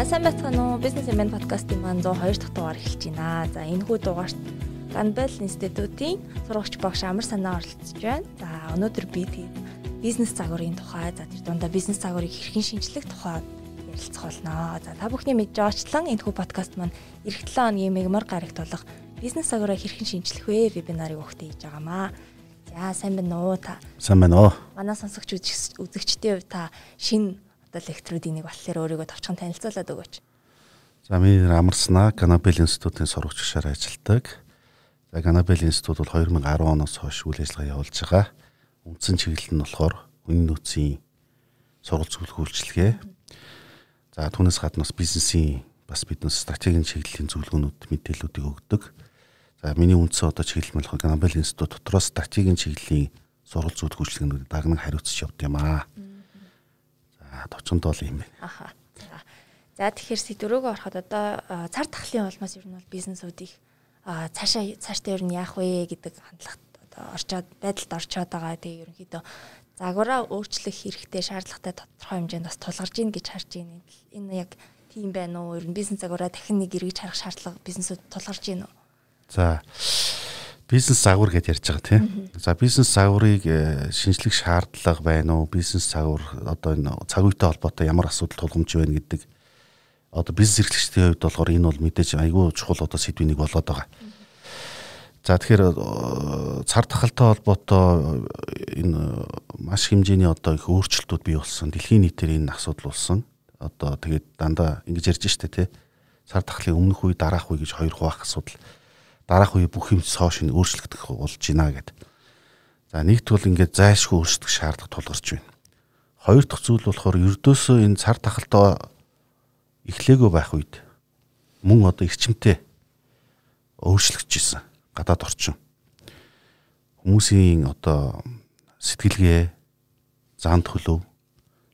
За сайн байцгаана уу? Business Event podcast-ийн маань 102 дахь дугаар эхэлж байна. За энэ хүү дугаарт Ганбел институтийн сурагч багш Амар санаа оролцож байна. За өнөөдөр би тэгээд бизнес загварын тухай, за тэр дундаа бизнес загварыг хэрхэн шинжлэх тухай ярилцах болно. За та бүхний мэдж байгаачлан энэ хүү подкаст маань эх 7 хоногийн мегмар гарагт болох бизнес загвараа хэрхэн шинжлэх вэ вебинарыг өгөхтэй хийж байгаамаа. За сайн байна уу та? Сайн байна уу? Манай сонсогч үзэгчдийн хувьд та шинэ одоо лектрүүдийн нэг болохоор өөрийгөө товчхон танилцуулаад өгөөч. За миний нэр Амарснаа Ганабел институтын сурагч гишээр ажилладаг. За Ганабел институт бол 2010 оноос хойш үйл ажиллагаа явуулж байгаа. Үндсэн чиглэл нь болохоор үнэн нөөцийн сургалт зөвлөх үйлчилгээ. За түүнээс гадна бас бизнесийн бас биднес стратегийн чиглэлийн зөвлөгөөнүүд мэдээллүүдийг өгдөг. За миний үндсэн одоо чиглэл нь болохоор Ганабел институт дотроос стратегийн чиглэлийн сургалт зөвлөх үйлчилгээнүүд дагнан хариуцж явд юм аа товчонд бол юм байна. Аха. За тэгэхээр сэдврөөгөө ороход одоо цар тахлын улмаас ер нь бол бизнесүүдийг цаашаа цаашдаа ер нь яах вэ гэдэг хандлагат одоо орчоод байдалд орчоод байгаа. Тэгээ ерөнхийдөө загвараа өөрчлөх хэрэгтэй шаардлагатай тодорхой хэмжээнд бас тулгарч ийн гэж харж байна. Энэ яг тийм байна уу? Ер нь бизнес загвараа дахин нэг эргэж харах шаардлага бизнесүүд тулгарч ийн үү? За бизнес загвар гэж ярьж байгаа тийм. За бизнес загварыг э, шинжлэх шаардлага байна уу? Бизнес загвар одоо энэ цаг үетэй холбоотой ямар асуудал тулгамж байна гэдэг одоо бизнес эрхлэгчдийн хувьд болохоор энэ бол мэдээж айгүй чухал одоо сэдвийн нэг болоод байгаа. За тэгэхээр э, цар тахалтай холбоотой энэ маш хэмжээний одоо их өөрчлөлтүүд бий болсон. Дэлхийн нийтээр энэ асуудал болсон. Одоо тэгээд дандаа ингэж ярьж штэ тий. Цар тахлын өмнөх үе дараах үе гэж хоёр хуваах асуудал дараах үе бүх юм цоошин өөрчлөгдөх болж байна гэд. За бол ингээд зайлшгүй өөрчлөх шаардлага тулгарч байна. Хоёр дахь зүйл болохоор ердөөсөө энэ цар тахалтай эхлээгөө байх үед мөн одоо эрчимтэй өөрчлөгдөж исэн гадаад орчин. Хүмүүсийн одоо сэтгэлгээ, зан төлөв,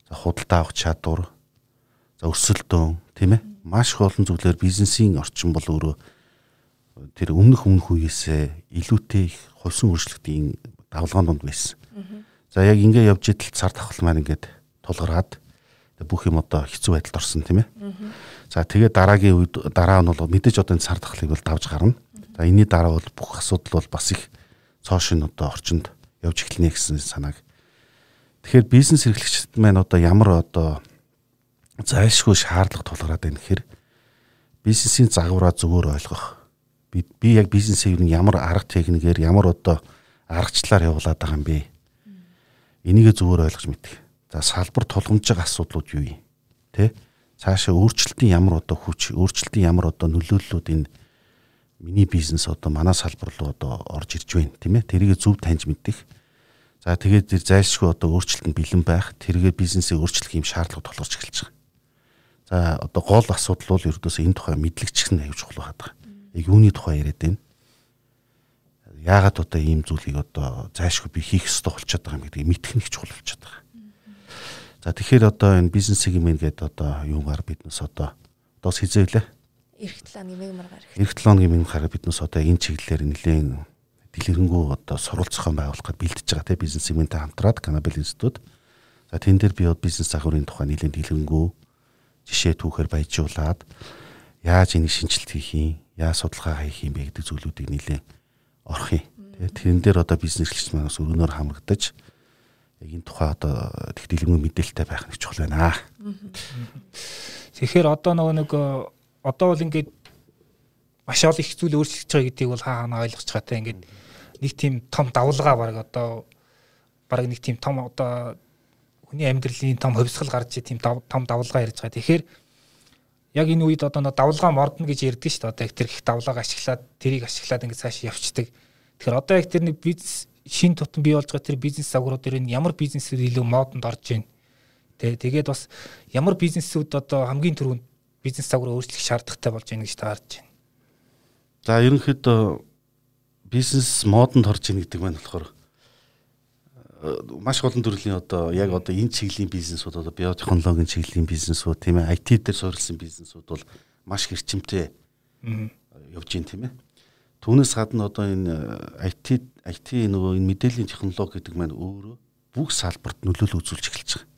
за худалдаа авах чадвар, за өсөлтөө тийм ээ маш их олон зүйлээр бизнесийн орчин бол өөрөө тэр өмнөх өмнөх үеэсээ илүүтэй их хувьсан өөрчлөлтийн давлгаан донд байсан. За яг ингэ явж идэл цар тахал маань ингээд тулгараад бүх юм одоо хэцүү байдалд орсон тийм ээ. За тэгээ дараагийн үед дараа нь бол мэдээж одоо энэ цар тахлыг бол давж гарна. За энэний дараа бол бүх асуудал бол бас их цоошин одоо орчинд явж эхэлнэ гэсэн санааг. Тэгэхээр бизнес эрхлэгчид маань одоо ямар одоо зайлшгүй шаардлага тулгараад байна гэхээр бизнесийн загвараа зөвөр ойлгох. Би яг бизнесийг ямар арга техникээр ямар одоо аргачлалаар явуулаад байгаа юм бэ? Энийг зөвөр ойлгож мэдэх. За салбар тулгамж байгаа асуудлууд юу юм? Тэ? Цаашаа өөрчлөлтийн ямар одоо хүч, өөрчлөлтийн ямар одоо нөлөөллүүд энэ миний бизнес одоо манай салбар руу одоо орж ирж байна тийм ээ тэрийг зөв таньж мэдэх за тэгээд тэр зайлшгүй одоо өөрчлөлтөнд бэлэн байх тэргээ бизнесийг өөрчлөх юм шаардлага тулгарч эхэлж байгаа за одоо гол асуудал бол ердөөсөө энэ тухай мэдлэгч нь аюулж чухал байгаа яг юуны тухай яриад байна яагаад одоо ийм зүйлийг одоо зайлшгүй би хийх ёстой болчиход байгаа юм гэдгийг мэдэх нэг чухал болчиход байгаа за тэгэхээр одоо энэ бизнесийг юм гээд одоо юугаар биднес одоо одоо хизэвлээ эх 7 хоногийн мегмар гараг. Эх 7 хоногийн мегмар гараг биднээс одоо энэ чиглэлээр нэлээд дэлгэрэнгүй одоо сурвалж зохион байгуулахад бэлдэж байгаа те бизнес сегменттэй хамтраад Канабел институт. За тэн дээр би бизнес загварын тухай нэлээд дэлгэрэнгүй жишээ түүхээр баяжуулаад яаж энийг шинжилт хийх юм, яаж судалгаа хийх юм бэ гэдэг зүйлүүдийг нэлээд орох юм. Тэрэн дээр одоо бизнес эрхлэгч манаас өргөнөөр хамрагдаж яг энэ тухай одоо тэг дэлгэрэнгүй мэдээлэлтэй байх нэг чухал байна. Тэгэхээр одоо нөгөө нэг одоо бол ингээд маш олон их зүйл өөрчлөгдөж байгаа гэдгийг бол хаа хаа ойлгож байгаа те ингээд нэг тийм том давлгаа баг одоо баг нэг тийм том одоо хүний амьдралын том хөвсгөл гарч тийм том давлгаа ярьж байгаа. Тэгэхээр яг энэ үед одоо давлгаа мордно гэж ярьдаг шүү дээ. Одоо их тэр их давлгааг ашиглаад тэрийг ашиглаад ингээд цааш явцдаг. Тэгэхээр одоо яг тэр нэг бизнес шин тутам бий болж байгаа тэр бизнес загварууд дээр нь ямар бизнесүүд илүү модонд орж байна. Тэ тэгээд бас ямар бизнесүүд одоо хамгийн түрүүнд бизнес загвар өөрчлөх шаардлагатай болж байна гэж та харж байна. За ерөнхийдөө бизнес модонд орж ийн гэдэг маань болохоор маш олон төрлийн одоо яг одоо энэ чиглэлийн бизнесүүд одоо биотехнологийн чиглэлийн бизнесүүд тийм ээ IT дээр суурилсан бизнесүүд бол маш хэрчимтэй явж байна тийм ээ. Түүнээс гадна одоо энэ IT IT нөгөө энэ мэдээллийн технологи гэдэг маань өөрөө бүх салбарт нөлөөлөл үзүүлж эхэлж байгаа.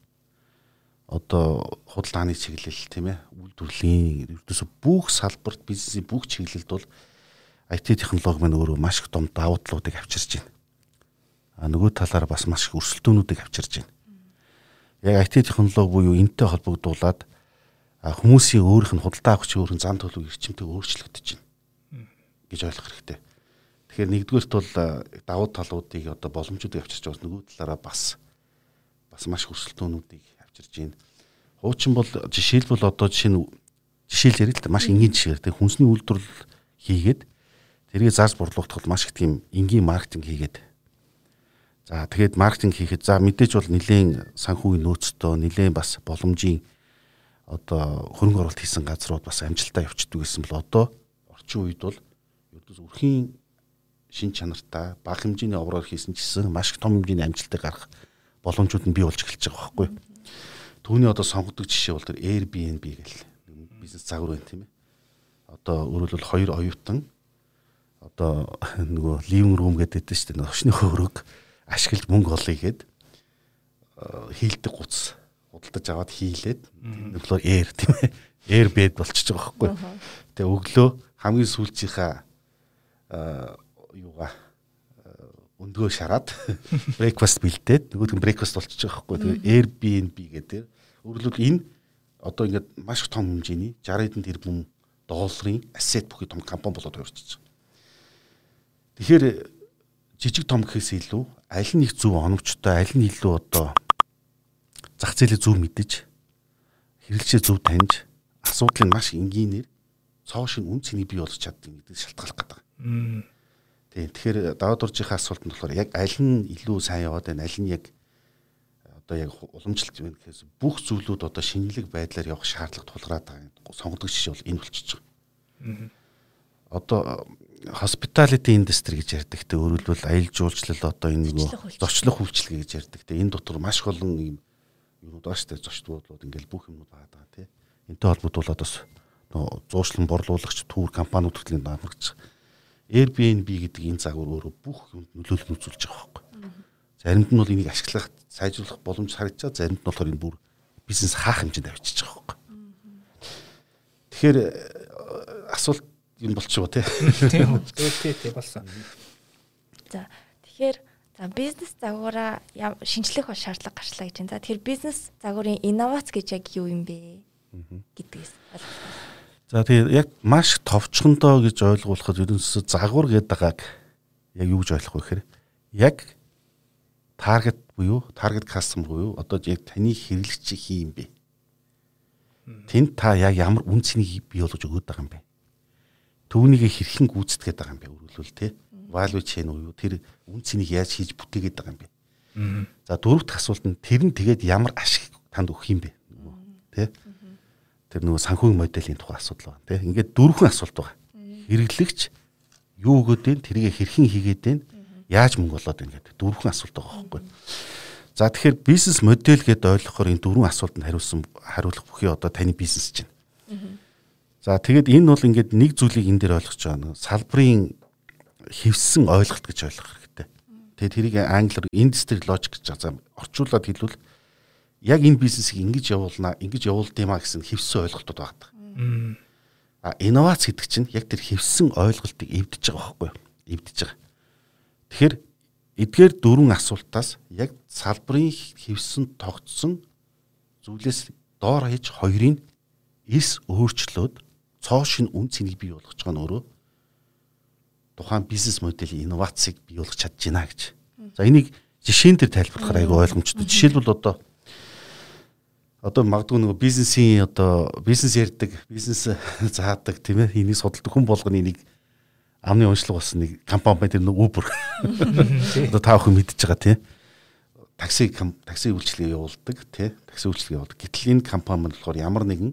одоо худалдааны чиглэл тийм ээ үйлдвэрлэлийн ердөөсө бүх салбарт бизнесийн бүх чиглэлд бол IT технологи маань өөрөө маш их том давуу талуудыг авчирч байна. А нөгөө талаар бас маш их өрсөлдөөнүүдийг авчирч байна. Яг IT технологи буюу энтэй холбогдуулаад хүмүүсийн өөрийнх нь худалдаа авах чинь өөрийн зан төлөв эрчимтэй өөрчлөгдөж байна гэж ойлгох хэрэгтэй. Тэгэхээр нэгдүгээрт бол давуу талуудыг одоо боломжуудыг авчирч байгаа нөгөө талаараа бас бас маш өрсөлдөөнүүдийг авчирж байна. Хуучин бол жишээлбэл одоо жишээ нь жишээл ярил л да маш энгийн жишээр тэг хүнсний үйлдвэрлэл хийгээд тэрийг зарж борлуулах бол маш их тийм энгийн маркетинг хийгээд за тэгээд маркетинг хийхэд за мэдээж бол нэлийн санхүүгийн нөөцтэй нэлийн бас боломжийн одоо хөрөнгө оруулалт хийсэн газрууд бас амжилтаа явчихдаг гэсэн бол одоо орчин үед бол ердөөс өрхийн шин чанартай бага хэмжээний овроор хийсэн ч гэсэн маш том хэмжээний амжилтыг гарах боломжууд нь бий болж эхэлж байгаа байхгүй. Түүний одоо сонгодог жишээ бол тэр Airbnb гэл бизнес загвар байна тийм ээ. Одоо өөрөөр хэлбэл хоёр оюутан одоо нөгөө living room гэдэг дээ шүү дээ. Хошны хөрөг ашиглаж мөнгө олъё гэд хийлдэг гуц худалдаж аваад хийлээд нөгөө air тийм ээ. Air bed болчихж байгаа байхгүй. Тэгээ өглөө хамгийн сүүлчийнхаа юугаа өндгөө шараад breakfast бэлдээд нөгөөд нь breakfast болчихж байгаа байхгүй. Тэгээ Airbnb гэдэг. Өөрөлдвөл энэ одоо ингээд маш том хэмжээний 60 хэдэн тэрбум долларын asset бүхий том компани болоод хувирчиж байгаа. Тэгэхээр жижиг том гэхээс илүү аль нь их зөв оновчтой, аль нь илүү одоо зах зээлээ зөв мэдэж, хэрэглэшээ зөв таньж, асуудлыг маш энгийнээр цоо шин үн цэнийг бий болгож чаддаг гэдэг шалтгаалах гэдэг. Тийм. Тэгэхээр даваад уржийнхаа асуулт нь болохоор яг аль нь илүү сайн яваад байна, аль нь яг одоо яг уламжлалт юм гэхээс бүх зүйлүүд одоо шинэлэг байдлаар явах шаардлага тулгараад байгаа. Сонгодог жишээ бол энэ болчихж байгаа. Одоо hospitality industry гэж ярьдаг. Тэ өөрөлдвөл аялал жуулчлал одоо энэ нөгөө зочлох үйлчилгээ гэж ярьдаг. Тэ энэ дотор маш олон юм юмуд байна шүү дээ. Зочдлууд ингээл бүх юмуд байгаа даа тий. Энтэй холбогдуулаад бас нөгөө зуушлан борлуулагч түүр компаниуд хөтлийн дамжиж Airbnb гэдэг энэ загвар өөрөө бүх юмд нөлөөлөл үзүүлж байгаа байхгүй. Заримд нь бол энийг ашиглах, сайжруулах боломж харагдчаа, заримд нь болохоор энэ бүр бизнес хаах хэмжээнд авчиж байгаа байхгүй. Тэгэхээр э, асуулт юм болчихоо тий. Тийм үү. Тий, тий болсон. За тэгэхээр за бизнес загвараа шинжлэх шаардлага гарчлаа гэж байна. За тэгэхээр бизнес загварын инновац гэж яг юу юм бэ? гэдгээс ойлгох. За тэгээ яг маш товчхондоо гэж ойлгуулахад ерөнхийдөө загвар гэдэг яг юу гэж ойлгох вэ гэхээр яг таргет буюу таргет кастомер буюу одоо яг таны хэрэглэгч хий юм бэ? Тэнд та яг ямар үн цэнийг бий болгож өгöd байгаа юм бэ? Түүнийг хэрхэн гүйцэтгээд байгаа юм бэ? Өөрөлдвөл те. Value chain буюу тэр үн цэнийг яаж хийж бүтээгээд байгаа юм бэ? За дөрөвт асуулт нь тэр нь тэгээд ямар ашиг танд өгөх юм бэ? Тэ? тэр нөгөө санхүүгийн моделийн тухай асуудал байна тийм ингээд дөрвөн асуулт байгаа. Хэрэглэгч юу өгөөд вэ? Тэрийг хэрхэн хийгээд вэ? Яаж мөнгө олоод вэ гэдэг дөрвөн асуулт байгаа байхгүй. За тэгэхээр бизнес модель гэдээ ойлгохоор энэ дөрвөн асуултанд хариулсан хариулах бүхий одоо таны бизнес чинь за тэгээд энэ бол ингээд нэг зүйлийг энэ дээр ойлгож байгаа нэг салбарын хэвсэн ойлголт гэж ойлгох хэрэгтэй тэгээд тэрийг англиар industry logic гэж за орчуулад хэлвэл яг энэ бизнесийг ингэж явуулнаа, ингэж явуулдığımаа гэсэн хэвсэн ойлголтууд байгаа. А инновац гэдэг чинь яг тэр хэвсэн ойлголтыг эвдэж байгаа байхгүй юу? Эвдэж байгаа. Тэгэхээр эдгээр дөрвөн асуултаас яг салбарын хэвсэн тогтсон зүйлээс доор хаяж хоёрын эс өөрчлөөд цоо шин үн цэнийг бий болгож байгаа нь өөрөө тухайн бизнес моделийн инновацийг бий болгож чадж байна гэж. За энийг жишээн дээр тайлбарлахаар айгүй ойлгомжтой. Жишээлбэл одоо одоо магадгүй нөгөө бизнесийн одоо бизнес ярьдаг, бизнес заадаг тийм ээ. Энийг судалдаг хүн болгоны нэг амны уншлага болсон нэг компани тэр нэг Uber. Одоо та бүхэн мэдчихэж байгаа тийм. Такси такси үйлчилгээ явуулдаг тийм. Такси үйлчилгээ явуулдаг. Гэтэл энэ компани маань болохоор ямар нэгэн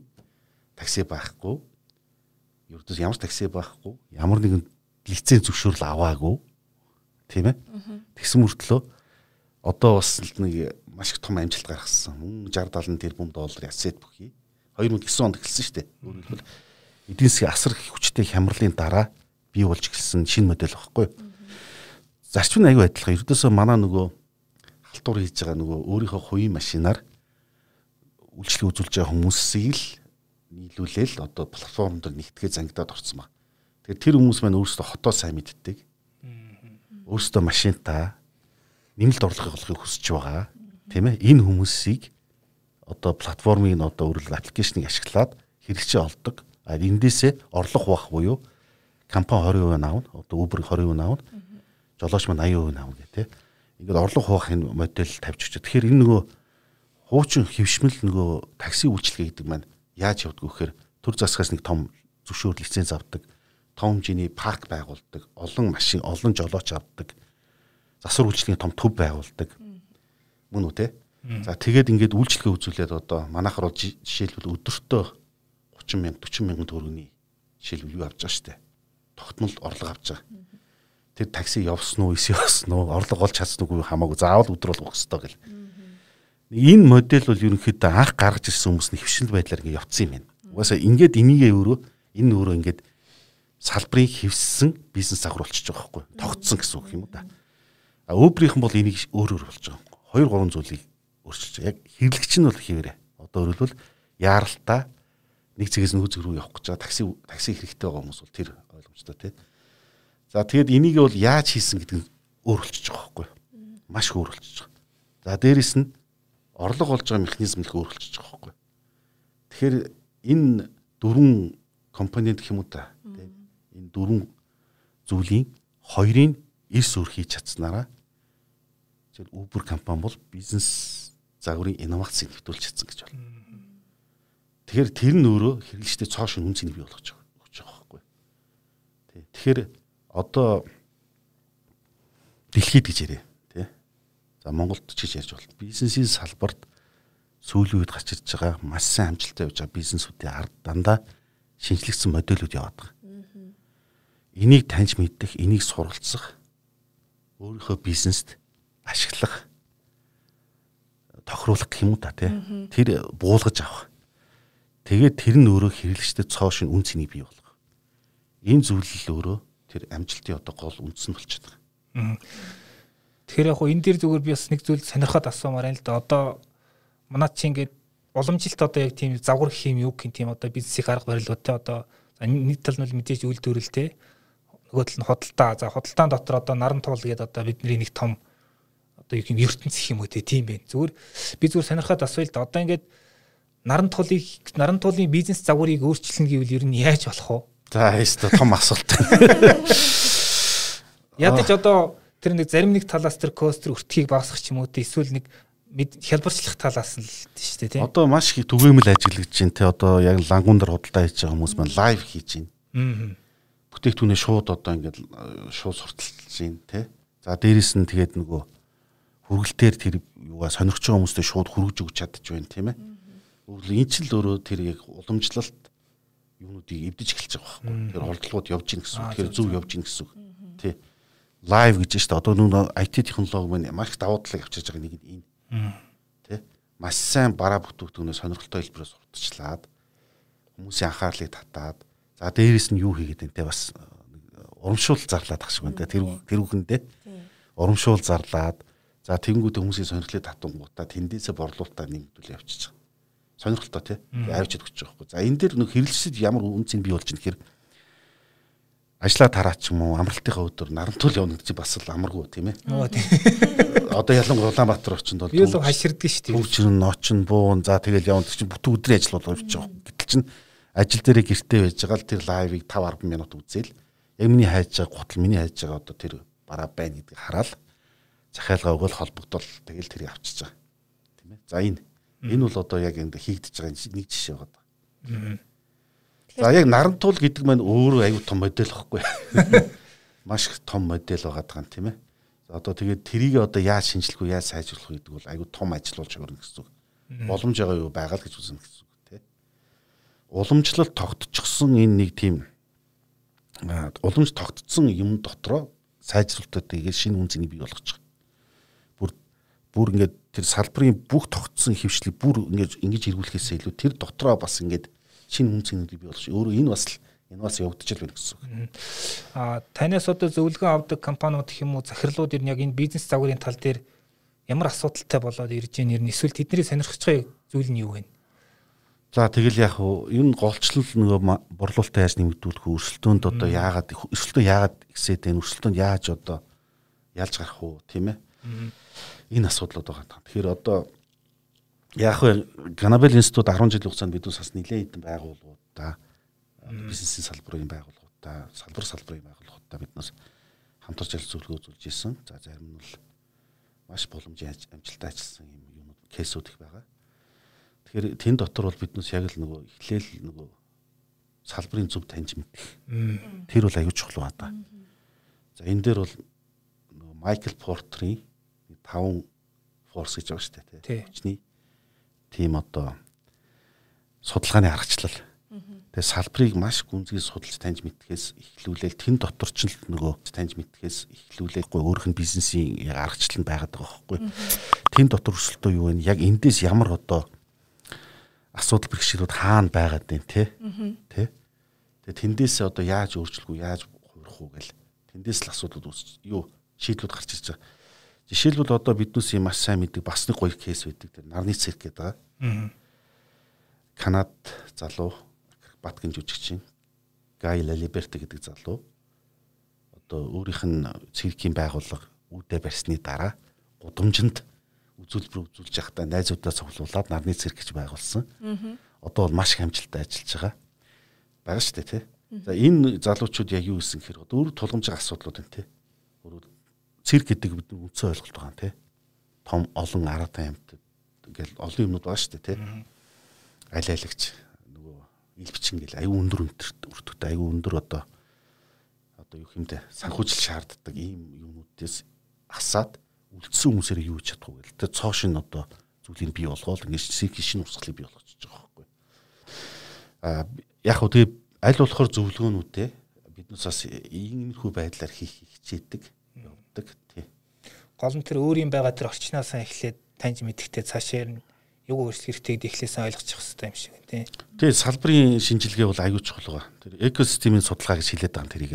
такси байхгүй. Ердөөс ямар такси байхгүй. Ямар нэгэн лиценз зөвшөөрөл аваагүй. Тийм ээ. Тэгсэн мөртлөө одоо бас нэг маш их том амжилт гаргасан. Мөн 60 70 тэрбум долларын ассет бүхий 2009 онд эхэлсэн шүү дээ. Өөрөөр хэлбэл эдийн засгийн асар их хүчтэй хямралын дараа бий болж эхэлсэн шинэ модель багхгүй. Зарчим нь аюу адилхан. Ердөөсөө манай нөгөө халтур хийж байгаа нөгөө өөрийнхөө хувийн машинаар үйлчлэг үзүүлж байгаа хүмүүсийг л нийлүүлээл одоо платформ дээр нэгтгээ зангидаад орсон баг. Тэгэхээр тэр хүмүүс маань өөрсдөө хотоо сайн мэддэг. Өөрсдөө машинтаа нэмэлт орлого олохыг хүсэж байгаа. Тийм ээ? Энэ хүмүүсийг одоо платформыг нь одоо өөрөлд аппликейшнийг ашиглаад хэрэгжээ олдог. А эндээсээ орлого бах буюу компани 20% нь аавна. Одоо Uber 20% нь аавна. Жолооч маань 80% нь аавна гэх тийм. Ингээд орлого хуваах энэ модель тавьж өгч. Тэгэхээр энэ нөгөө хуучин хөвшмөл нөгөө такси үйлчилгээ гэдэг маань яаж явдг вэ гэхээр төр засгаас нэг том зөвшөөрөл лиценз авдаг том хэмжээний парк байгуулдаг, олон машин, олон жолооч авдаг, засвар үйлчлэгийн том төв байгуулдаг. Мөн үү те? За тэгээд ингээд үйлчлэгээ үзүүлээд одоо манайхаар бол жишээлбэл өдөртөө 30 мянга 40 мянган төгрөгийн жишээлбэл юу авч байгаа штэ. Тогтмол орлого авч байгаа. Тэр такси явсан уу, эс явсан уу, орлого олж чадсан уу хамаагүй заавал өдөр болгох хэрэгтэй гэл. Энэ модель бол ерөнхийдөө анх гаргаж ирсэн хүмүүс нь хөвшил байдлаар ингээд явцсан юм байна. Угаасаа ингээд энийгээ өөрөө энэ өөрөө ингээд салбарыг хевссэн бизнес загвар болчихж байгаа байхгүй тогтсон гэсэн үг юм да. А Uber-ийнхэн бол энийг өөр өөр болж байгаа. Хоёр гурван зүйлийг өөрчилж яг хэрэглэгч нь бол хийвэрэ. Одоо өөрөлдвөл яаралтаа нэг цэгээс нөхөз рүү явах гэж байгаа такси такси хэрэгтэй байгаа хүмүүс бол тэр ойлгомжтой тий. За тэгээд энийг бол яаж хийсэн гэдэг нь өөр болчихж байгаа байхгүй маш өөр болчихж байгаа. За дээрэс нь орлого олж байгаа механизм их өөр болчихж байгаа байхгүй. Тэгэхээр энэ дөрвөн компонент гэх юм уу та энэ дөрвөн зүйлийн хоёрын эрс өр хийж чадсанараа зөв Uber компани бол бизнес загварын инновацийг нэвтрүүлж чадсан гэж байна. Тэгэхээр тэр нь өөрөө хэрэглэгчдэд цоо шин үнцнийг бий болгож өгч байгаа байхгүй. Тэгэхээр одоо дэлхийд гэж ярэ тий. За Монголд ч гэж ярьж бол бизнесийн салбарт сүүлийн үед гарч ирж байгаа маш сайн амжилттай явж байгаа бизнесүүдийн ард дандаа шинжлэгдсэн модельүүд яваад байгаа энийг таньж мэддэг, энийг суралцах, өөрийнхөө бизнест ашиглах, тохируулах гэх юм уу та тий. Тэр буулгаж авах. Тэгээд тэр нь өөрөө хэрэглэгчдэд цоо шин үн цэнийг бий болгох. Энэ зүйл л өөрөө тэр амжилтын одоо гол үндэс нь болчиход байгаа. Тэгэхээр яг хуу энэ дээр зүгээр би бас нэг зүйл сонирхоод асуумаар байна л да. Одоо манад чи ингээд уламжилт одоо яг тийм загвар гэх юм юу гэх тийм одоо бизнесийн арга барилуудтай одоо нэг тал нь мэдээж үйлдвэрлэл те нөгөө тал нь худалдаа. За худалдаан дотор одоо наран туул гэдэг одоо бидний нэг том одоо юу юм ертөнц их юм уу тийм байх. Зүгээр би зүгээр сонирхоод асууя л да. Одоо ингээд наран туулыг наран туулын бизнес загварыг өөрчилнө гэвэл ер нь яаж болох вэ? За яста том асуулт. Ядаж одоо тэр нэг зарим нэг талаас тэр костер өртгийг багасгах ч юм уу эсвэл нэг хялбарчлах талаас нь л шүү дээ тийм. Одоо маш их түгээмэл ажиглаж байна те одоо яг лангуун дээр худалдаа хийж байгаа хүмүүс маань лайв хийж байна. Аа бүтээгтүүнээ шууд одоо ингээд э, шууд сурталчилж юм те. За дээрэс нь тэгээд нөгөө хүргэлтээр тэр юугаа сонирхож байгаа хүмүүстэй шууд хүргэж өгч чадчих байна тийм ээ. Өөрөлд энэ ч л өөрөө тэр яг уламжлалт юунуудыг эвдэж эхэлж байгаа байхгүй. Тэр ордлогууд явж гин гэсэн үг. Тэгэхээр зөв явж гин гэсэн үг. Лайв гэж дээ. Одоо нүг IT технологи маань маш их давуу талыг авчирж байгаа нэг нь энэ. Тий. Маш сайн бараа бүтээгдэхүүнээ сонирхолтой хэлбэрээр сурталчлаад хүмүүсийн анхаарлыг татаад За дээрэс нь юу хийгээд энэ бас урамшуул зарлаад ах шиг байна те тэр тэрүүхэндээ урамшуул зарлаад за тэнгууд хүмүүсийн сонирхлыг татангуудаа тэндээсээ борлуулалтаа нэмдүүл явчихж байгаа. Сонирхолтой те авчид өгч байгаа хгүй. За энэ дэр нэг хэрэглэсэд ямар үнцийг бий болж ийн гэхээр ажлаа тараач юм уу амралтынхаа өдөр нарантуул явна гэж бас л амаргүй тийм ээ. Одоо ялангуяа Улаанбаатар очинд бол юу л хаширдаг шүү дээ. Төвчрөн ночин буун за тэгэл явна чинь бүтэн өдрийн ажил болов явж байгаа. Гэтэл чинь ажил дээрээ гэртээ байж байгаа л тэр лайвыг 5 10 минут үзээл яг миний хайж байгаа гутал миний хайж байгаа одоо тэр бараа байна гэдгийг хараад захиалгаа өгөөл холбогдол тэгэл тэрийг авчиж байгаа. Тийм ээ. За энэ энэ бол одоо яг энэ хийгдэж байгаа нэг жишээ байгаа. За яг нарантуул гэдэг маань өөрөө аюу тум модель واخгүй. Маш их том модель байгаа даа тийм ээ. За одоо тэгээд трийг одоо яаж шинжилгүй яаж сайжруулах гэдэг бол аюу тум ажил болж өгнө гэсэн үг. Боломж байгаа юу байгаа л гэж үзэн гэсэн үг тийм ээ. Уламжлалт тогтчихсон энэ нэг тийм уламж тогтцсон юм дотроо сайжруулалтыг шинэ үнцнийг бий болгочих. Бүр бүр ингээд тэр салбарын бүх тогтсон хөвшлийг бүр ингээд ингэж эргүүлэхээс илүү тэр дотроо бас ингээд шинэ үнцнийг бий болгож өөрөө энэ бас л энэ бас явагдаж байна гэсэн үг. Аа танаас одоо зөвлөгөө авдаг компаниуд гэх юм уу захирлууд ер нь яг энэ бизнес загварын тал дээр ямар асуудалтай болоод ирж байгаа нэр нь эсвэл тэдний сонирхож байгаа зүйл нь юу вэ? За тэгэл яг уу энэ голчлол нөгөө борлуулалтаа яаж нэмэгдүүлэх? Өрсөлдөөнд одоо яагаад өрсөлдөө яагаад ихсээд байна? Өрсөлдөөнд яаж одоо ялж гарах уу, тийм ээ? Энэ асуудлууд байгаа. Тэгэхээр одоо яг вэ Ганабел институт 10 жилийн хугацаанд бидүүс бас нэлээд хэдэн байгууллагуудаа бизнесийн салбарын байгууллагуудаа, салбар салбарын байгууллагуудаа биднээс хамтарч ажиллах зөвлөгөө үзүүлж исэн. За зарим нь бол маш боломжийн амжилттай ажилласан юм юмуд кейсүүд их байгаа. Тэгэхээр тэн дотор бол биднээс яг л нөгөө эхлээл нөгөө салбарын зөв таньж мэдэх. Тэр бол аюул чухал байна. За энэ дээр бол нөгөө Майкл Портрийн 5 форс гэж байгаа шүү дээ тий. Хүчний тийм одоо судалгааны аргачлал. Тэгээ салбарыг маш гүнзгий судалж таньж мэдхээс эхлүүлээл тэн дотор ч л нөгөө таньж мэдхээс эхлүүлээгүй өөрөх нь бизнесийн аргачлал нь байгаад байгаа байхгүй. Тэн дотор өсөлтөө юу вэ? Яг эндээс ямар одоо асуудал бэрхшээлүүд хаана байгаад байна те тэ тэгээ тэндээсээ одоо яаж өөрчлөх үү яаж хувирах уу гэл тэндээс л асуудлууд үүсч юу шийдлүүд гарч ирж байгаа жишээлбэл одоо биднээс юм маш сайн мэддэг бас нэг гоё кейс байдаг тэр нарны цирк гэдэг байгаа Канад залуу Батгийн жүжигчин Гай Лалиберт гэдэг залуу одоо өөрийнх нь циркийн байгууллага үүдэ барьсны дараа гудамжинд үзүүлбэр үзүүлж явахдаа найзуудаа цуглуулад нарны цирк гэж байгуулсан. Одоо бол маш их амжилттай ажиллаж байгаа. Бага дээ тий. За энэ залуучууд яг юу гэсэн гэхээр өөр тулгамжийн асуудлууд байна тий. Өөр цирк гэдэг бид үндсэн ойлголт байгаа тий. Том олон арга тамхи ингээл олон юмнууд байгаа шүү дээ тий. Аль айлэгч нөгөө ил бичин гэл аюу өндөр өртөгтэй аюу өндөр одоо одоо юу хэмдэ санхүүжил шаарддаг ийм юмнуудээс асаад үлдсэн хүмүүсээр юу хийж чадах вэ гэл. Тэгээ цоо шин одоо зүйлийг бий болгоол ингэж сик шин усгалыг бий болгож байгаа байхгүй. А яг хөө тэгээ аль болохоор зөвлөгөөнүүдээ биднээс бас иймэрхүү байдлаар хийх хичээдэг явдаг тий. Гол нь тэр өөрийн байгаа тэр орчноосаа эхлээд таньж мэдхтэй цаашаа юу өөрчлөх хэрэгтэй гэдгийг эхлээсээ ойлгочих хэрэгтэй юм шиг тий. Тэгээ салбарын шинжилгээ бол аюул чухал байгаа. Тэр экосистемийн судалгаа гэж хэлээд байгаа тэрийг.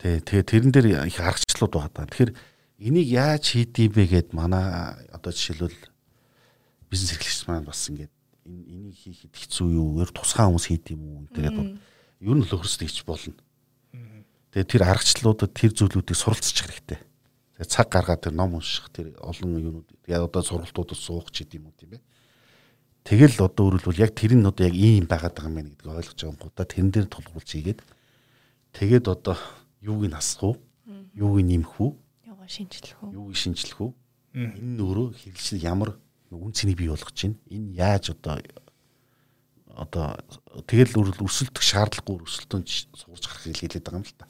Тий. Тэгээ тэрэн дээр их аргачлалууд байгаа. Тэгэхээр энийг яаж хийдий бэ гэд манай одоо жишээлбэл бизнес эрхлэгч маань бас ингээд энийг хийхэд хэцүү юу? Ер тусгай хүмүүс хийд юм уу? Тэгээд ер нь л өхөрсд хийч болно. Тэгээд тэр аргачлалуудад тэр зүйлүүдийг суралцчих хэрэгтэй. Тэгээд цаг гаргаад тэр ном унших тэр олон юмнууд тэгээд одоо сургалтуудад суух ч гэдэм юм тийм ээ. Тэгэл одоо өөрөлдвөл яг тэр нь одоо яг ийм байгаад байгаа юм байна гэдгийг ойлгож байгаа юм гоо. Тэрэн дээр тулгуурлаж хийгээд тэгээд одоо юуг нь асах уу? Юуг нь нэмэх үү? шинжлэх үү? Юу шинжлэх үү? Энэ өөрөө хэрэгжил ямар үн цэнийг бий болгож байна? Энэ яаж одоо одоо тэгэл үрэл өсөлтөх шаардлагагүй өсөлтөнд сурж гарах хэлээд байгаа юм л та.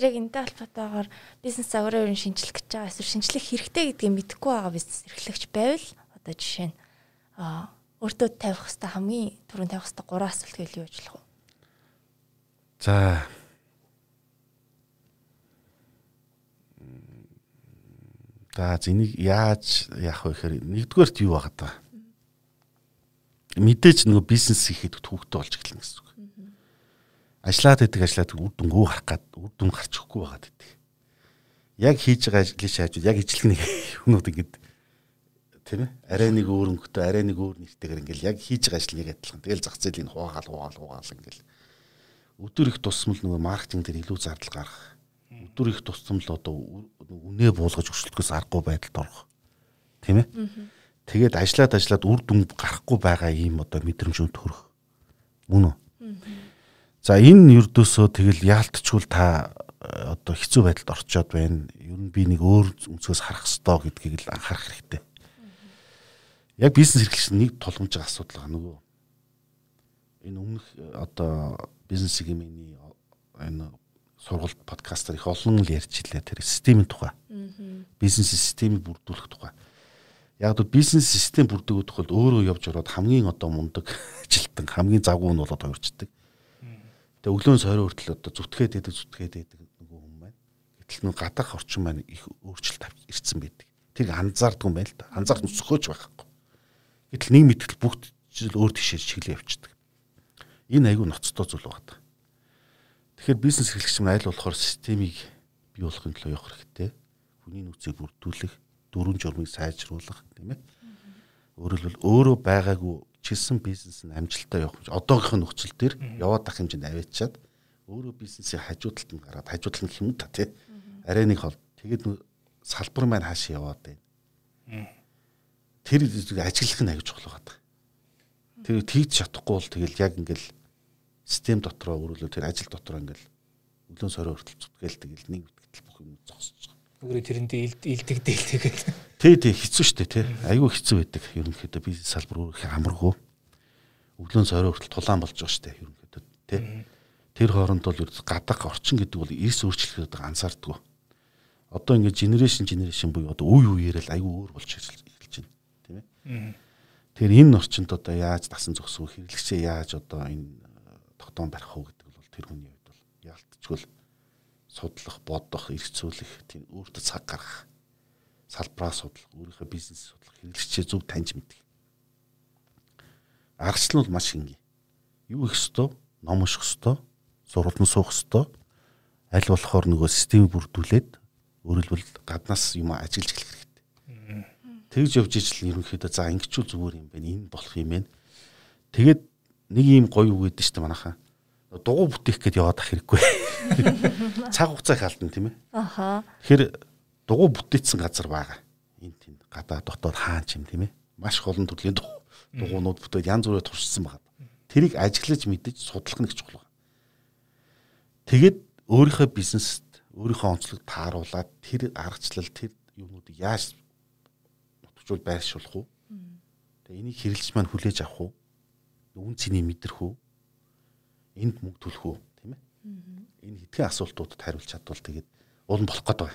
Тэгэхээр яг энэтэй холбоотойгоор бизнес загварын өрн шинжлэх гэж байгаа эсвэл шинжлэх хэрэгтэй гэдгийг мэдэхгүй байгаа бизнес эрхлэгч байвал одоо жишээ нь өөртөө тавих хэвээр хамгийн түрүүнд тавих хэвээр гурван асуулт гээл юу ажиллах вэ? За За зэнийг яаж яах вэ гэхээр нэгдүгээрт юу байгаа даа. Мэдээж нөгөө бизнес хийхэд төвөгтэй болж эхэлнэ гэсэн үг. Ажлаад идэг ажлаад үр дүнгөө харах гад үр дүн гарч өгөхгүй байгаад идэг. Яг хийж байгаа ажлын шаажууд яг ижлэг нэг юмнууд ингэдэг тийм ээ арай нэг өөр өнгөтэй арай нэг өөр нэртэйгээр ингээл яг хийж байгаа ажил нэг адилхан. Тэгэл зах зээлийн хуугаал хуугаал хуугаал ингээл өдөр их тусмал нөгөө маркетинг дээр илүү зардал гаргах өдөр их тусцам л одоо үнэ буулгаж өршөлтгөөс аргагүй байдалд орох. Тийм ээ? Тэгээд ажиллаад ажиллаад үр дүн гарахгүй байгаа ийм одоо мэдрэмжөнд төрөх. Мөн үү? За энэ юрдөөсөө тэгэл яалтчгүй та э, одоо хэцүү байдалд орчоод байна. Ер нь би нэг өөр өнцгөөс харах ёстой гэдгийг л анхаарах хэрэгтэй. Яг бизнес эрхлэгч нэг тулгамж байгаа асуудал байгаа нөгөө энэ өмнөх э, одоо бизнес хэмээний энэ сургалт подкастаар их олон л ярьж илээ тэр системийн тухай. Бизнес системийг бүрдүүлэх тухай. Яг л бизнес систем бүрдүүлэх бол өөрөө явж ороод хамгийн одоо мундаг ажилтан хамгийн завгүй нь болоод хувирчдаг. Тэгээ өглөөн сойроо хүртэл одоо зүтгээд байдаг зүтгээд байдаг нөгөө хүн байна. Гэтэл нөгөө гадаах орчин маань их өөрчлөлт ирсэн байдаг. Тэр анзаардгүй юм байна л да. Анзаарч нөсөхөөч байхгүй. Гэтэл нэг мэтгэл бүгд өөр тишээ чиглэл явчихдаг. Энэ айгүй ноцтой зүйл байна. Тэгэхээр бизнес эрхлэгч маань аль болохоор системийг бий болохын төлөө явах хэрэгтэй. Хүний нөөцийг бүрдүүлэх, дөрвөн журмыг сайжруулах тийм ээ. Хэлбэл өөрөө байгаагүй чилсэн бизнес нь амжилттай явах гэж одоогийнх нь нөхцөл дээр яваад ах хэмжээнд аваачаад өөрөө бизнесийн хажуудалд нь гараад хажуудал нь хэмнэ та тий. Арай нэг хол тэгээд салбар маань хаашаа яваад байна. Тэр ажиглах нь аяж чухал байгаа. Тэр тэгж чадахгүй бол тэгэл яг ингээл систем дотроо өөрөлдөө тэр ажил дотроо ингээл өглөө сорой хүртэл зүтгээл тэгэл нэг үтгэл бүх юм зогсож байгаа. Өөрөө тэрэндээ илдэг дээлтэйгээд. Тий, тий хэцүү шттэ тий. Айгүй хэцүү байдаг. Ерөнхийдөө бизнес салбар өөрөө амаргүй. Өглөө сорой хүртэл тулаан болж байгаа шттэ ерөнхийдөө тий. Тэр хооронд бол гадаг орчин гэдэг бол эрс өөрчлөлт гэдэг ансаардгүй. Одоо ингээд генерашн генерашн буюу одоо үе үеэрэл айгүй өөр болж ирж байна. Тийм ээ. Тэгэхээр энэ орчинд одоо яаж дасан зогсов хэрэглэгчээ яаж одоо энэ тогтоон барих уу гэдэг бол тэр хүний хувьд бол яалтчгүй судлах, бодох, эргцүүлэх, тийм өөртөө цаг гаргах, салбараа судлах, өөрийнхөө бизнес судлах, хэрэглэгчээ зөв таньж мэдэх. Аргачлал нь маш энгийн. Юу их өстой, ном унших өстой, сургалтын суух өстой. Аль болохоор нөгөө системийг бүрдүүлээд өөрөлдвөл гаднаас юм ажиглаж эхлэх хэрэгтэй. Тэгж явж ижил ерөнхийдөө за ингэчүүл зүгээр юм байна. Энэ болох юм байна. Тэгээд нэг юм гоё үг гэдэг чинь манайхаа дугуй бүтээх гээд яваад ах хэрэггүй. Цаг хугацаа их алдна тийм ээ. Аха. Тэгэхээр дугуй бүтээсэн газар байгаа. Энд тийм гадаа дотоод хаан ч юм тийм ээ. Маш олон төрлийн дугуйнууд бүтээд янз бүрээр туршсан байгаа. Тэрийг ажиглаж мэдэж судлах нэг чухал байна. Тэгээд өөрийнхөө бизнест өөрийнхөө онцлог тааруулаад тэр аргачлал тэр юмнуудыг яаж нутгжуул байршуулах уу? Тэгээ энийг хэрэглэж маань хүлээж авах уу? Үн цэнийг мэдрэх үү? энд мөнгө төлөх үү тийм ээ. Энэ хэдхэн асуултуудад хариулж чадвал тэгээд уул нь болох байгаа.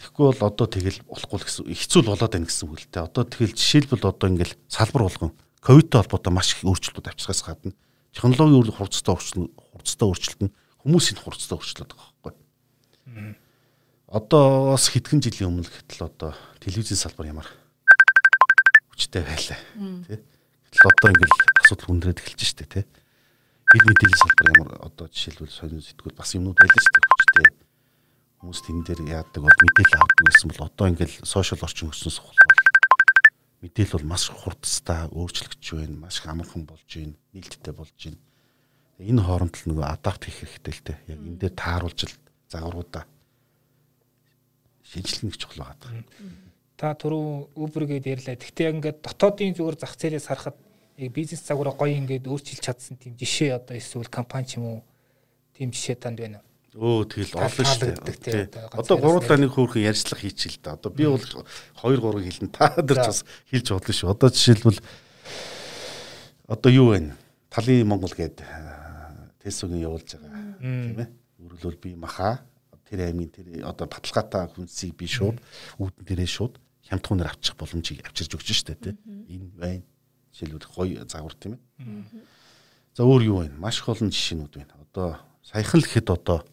Тэгэхгүй бол одоо тэгэл болохгүй л гэсэн хэцүү л болоод байна гэсэн үг л дээ. Одоо тэгэл жишээлбэл одоо ингээл салбар болгон ковидтэй холбоотой маш их өөрчлөлтүүд авчирхаас гадна технологийн хурцтай өөрчлөлт хурцтай өөрчлөлт нь хүмүүсийн хурцтай өөрчлөлт байгаа байхгүй. Одоо бас хэдхэн жилийн өмнө гэтэл одоо телевизийн салбар ямар хүчтэй байлаа тий. Гэтэл одоо ингээл асуудал хүндрээд эхэлж штэ тий хэл мэдээллийн салбар ямар одоо жишээлбэл сонин сэтгүүл бас юмнууд байлаа дээ хүчтэй хүмүүс тэн дээр яадаг бол мэдээлэл авдаг гэсэн бол одоо ингээл сошиал орчин өснөөс бол мэдээлэл бол маш хурдтай өөрчлөгдөж байна маш их амархан болж байна нээлттэй болж байна энэ хооронд л нөгөө адапт хийх хэрэгтэй л дээ яг энэ дээр тааруулж л загваруудаа шинжилнэ гэж чухал байгаа. Та түрүү Uber гээд ярьлаа. Гэхдээ яг ингээд дотоодын зүгээр зах зээлээс харахад яг бизнес загвараа гоё ингээд өөрчилж чадсан тийм жишээ одоо эсвэл компани ч юм уу тийм жишээ танд байна. Өө тэгэл олон шүү дээ. Одоо гурлаа нэг хөөрхөн ярьцлага хийчихэл да. Одоо би бол 2 3 хэлнэ. Та нар ч бас хэлж болно шүү. Одоо жишээлбэл одоо юу вэ? Талын Монгол гээд тэсүгийн явуулж байгаа. Тийм ээ. Өөрөлдвөл би маха тэр аймгийн тэр одоо баталгаатай хүнсийг би шууд үүдэн дээрээ шууд хямдхуунаар авчих боломжийг авчирж өгч штэ тий. Энэ байна жишээлбэл гоё загвар тийм ээ. За өөр юу вэ? Маш их олон жишээнүүд байна. Одоо саяхан л гэхэд одоо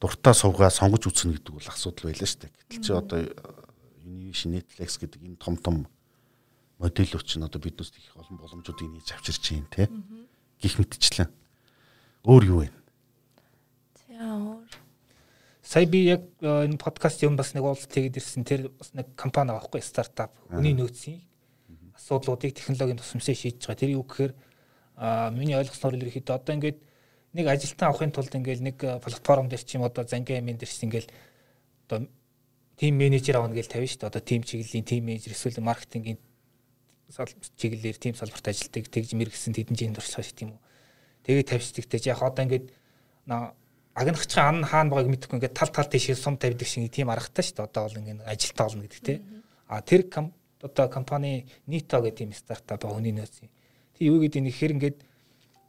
дуртай сувгаа сонгож үзнэ гэдэг бол асуудал байлаа шүү дээ. Гэтэл чи одоо Univision Netflix гэдэг энэ том том модельүүд чинь одоо биднээс их олон боломжуудыг нээж авчирч байна те. Гих мэтчлэн. Өөр юу вэ? За өөр. Сая би яг энэ подкаст юм бас нэг уулзалт хийгээд ирсэн. Тэр бас нэг компани байгаа байхгүй стартап. Үний нөөцийн асуудлуудыг технологийн тусламжтай шийдэж байгаа. Тэр юу гэхээр а миний ойлгосноор ерөөхдөө одоо ингээд нэг ажилтан авахын тулд ингээд нэг платформ дээр чим одоо зангийн амин дээр чинь ингээд одоо тим менежер авна гэж тавина шүү дээ. Одоо тим чиглэлийн тим менежер эсвэл маркетингийн чиглэлээр тим салбарт ажилладаг тэгж мэрэгсэн тэдэн жин туршлага шиг тийм үү. Тэгээ тавьчихдаг те. Яг одоо ингээд агнахчхан ан хаан байгааг мэдэхгүй ингээд тал тал тийш сум тавьдаг шиг тийм аргатай шүү дээ. Одоо бол ингээд ажилтаа болно гэдэг те. А тэр одоо компани Nito гэдэг тийм стартап ба хүний нөөц юм. Тэг юу гэдэг нэг хэр ингээд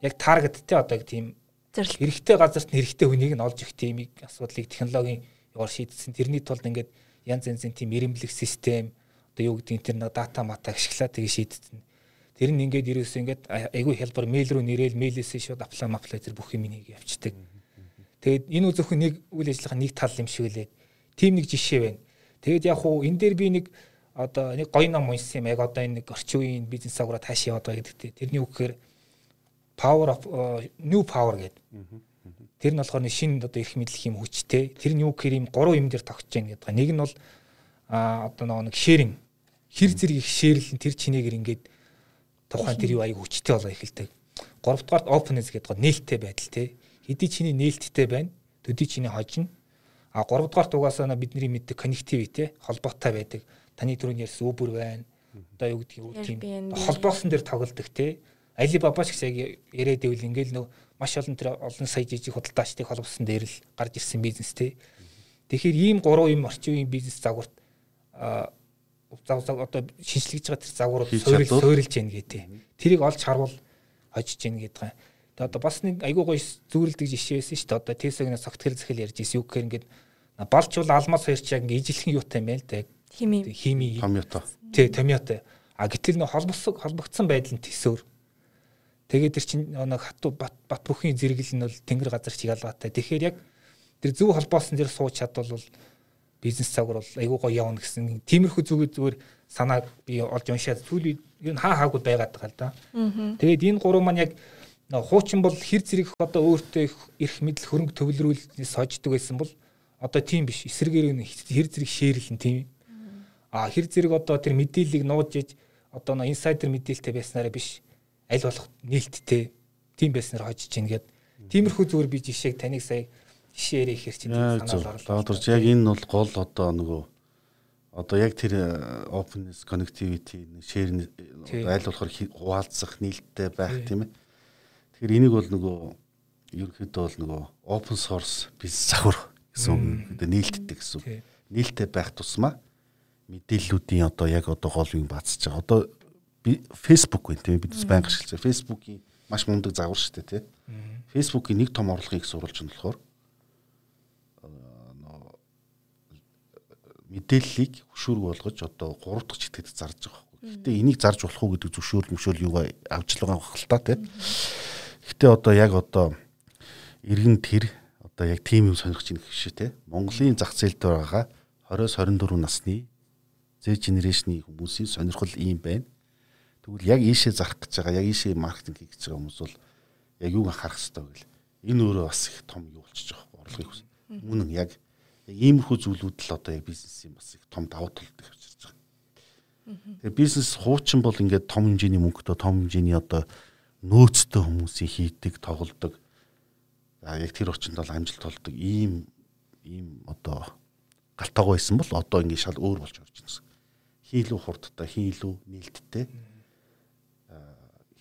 яг таргеттэй одоо тийм хэрэгтэй газарт нь хэрэгтэй хүнийг нь олж их тийм асуудлыг технологийн яваар шийдсэн. Тэрний тулд ингээд янз янзын тийм ирэмблэх систем одоо юу гэдэг тэр нэг дата мата ашиглаад тэгээ шийдсэн. Тэр нь ингээд ерөөсөө ингээд айгүй хэлбэр мэйл рүү нэрэл мэйлээсээ шууд аплай маплай тэр бүх юм нэг явчихдаг. Тэгээд энэ үзэхгүй нэг үйл ажиллагаа нэг тал юм шиг лээ. Тим нэг жишээ байна. Тэгээд яг хуу энэ дээр би нэг одоо нэг гоё ном уншсан юм яг одоо энэ нэг орчин үеийн бизнес агуура тааш яваад байгаа гэдэгтэй. Тэрний үг гэхээр power of uh, new power гэдэг. Тэр нь болохоор шинэ одоо эрх мэдлэх юм хүчтэй. Тэр нь юу гэхээр юм гурван юм дээр тогтож байна гэдэг. Нэг нь бол а одоо нэг шэринг хэр зэрэг их шеэрлэн тэр чинээгээр ингээд тухайн тэр юу аяг хүчтэй болоо эхэлдэг. Гуравдугаарт openness гэдэг нээлттэй байдал те. Хэдий чиний нээлттэй байна. Төдий чиний хожно. А гуравдугаарт угаасаа бидний мэддэг connectivity холбоотой байдаг. Таны түрүүний ярьсан Uber байна. Одоо юу гэдгийг үр тийм холбоосон дээр тоглодог те. Alibaba ч гэсэн яг яриад ивэл ингээл нөө маш олон тэр олон сая жижиг худалдаачдыг холбосон дээр л гарч ирсэн бизнес те. Тэгэхээр ийм гурван юм орчин үеийн бизнес загварт зав зав одоо шинжлэгдэж байгаа тэр загварууд суурил суурилж яах гэдэг. Тэрийг олж харуул хожиж яах гэдэг. Тэгээ одоо бас нэг айгүй гоё зүүрэлдэг жишээ байсан шүү дээ. Одоо Тесогийн согтгол захил ярьж ирсэн юу гэхээр ингээд балчвал алмаз хоёр ч яг ингээд ижилхэн юутай юм байна л да. Хими. Хими. Томьёото. Тий, томьёото. А гэтэл нөх холбосог холбогдсон байдал нь төсөөр. Тэгээд тэр чинь нэг хатуу бат бат бүхний зэрэглэл нь бол тэнгэр газар чиг ялгаатай. Тэгэхээр яг тэр зөв холбоосон дээр сууч чадвал бизнес цагаар бол айгүй гоё явна гэсэн тиймэрхүү зүгээр зүгээр санааг би олж уншаад ер нь хаа хаагүй байгаад байгаа л да. Тэгээд энэ гурав маань яг хуучин бол хэр зэрэг одоо өөртөө эрх мэдэл хөрөнгө төвлөрүүлснээс хождог байсан бол одоо тийм биш эсрэгээр нь хэр зэрэг шеэрлэн тийм. А хэр зэрэг одоо тэр мэдээллийг нууж иж одоо инсайдер мэдээлэлтэй байснараа биш аль болох нээлттэй тийм байснаар хожиж гин гээд тиймэрхүү зүгээр би жишээг таныг сая жишээр ихэр чинь санаал орлоо. Докторч яг энэ бол гол одоо нөгөө одоо яг тэр э, openness connectivity share айл болохоор хуваалцах нийлдэхтэй байх тийм ээ. Тэгэхээр энийг бол нөгөө ерөнхийдөө бол нөгөө open source бизнес завхар гэсэн үг нийлддэг гэсэн үг. Нийлтэй байх тусмаа мэдээллүүдийн одоо яг одоо гол юм бацж байгаа. Одоо Facebook байна тийм бид байнга шилжээ. Facebook-ийн маш мундаг загвар шүү дээ тийм. Facebook-ийн нэг том орлогын их сурвалж нь болохоор мэдээллийг хөшүүрэг болгож одоо 3 дахь читгэд зарж байгаа байхгүй. Гэхдээ энийг зарж болох уу гэдэг зөвшөөрөл мөшөөл юугаа авч л байгаа хэл та тийм. Гэхдээ одоо яг одоо иргэн тэр одоо яг тийм юм сонирхож ийн гэх шиг тийм. Монголын зах зээлд байгаа 20-24 насны Z generation-ийн хүмүүсийн сонирхол ийм байна. Тэгвэл яг ийшээ зарах гэж байгаа, яг ийшээ маркетинг хийж байгаа хүмүүс бол яг юуг анхаарах хэрэгтэй вэ гэл. Энэ өөрөө бас их том юу болчихж байгаа орлогыг хүс. Мөн яг иймэрхүү зүйлүүд л одоо яг бизнесийн бас их том давуу талтай авчирч байгаа. Тэгэхээр бизнес хуучин бол ингээд том хэмжээний мөнгөтэй том хэмжээний одоо нөөцтэй хүмүүсийн хийдэг, тоглодог. За яг тэр очинд бол амжилт толдог ийм ийм одоо галтаагүй байсан бол одоо ингээд шал өөр болж орж гэсэн. Хийлүү хурдтай, хийлүү нээлттэй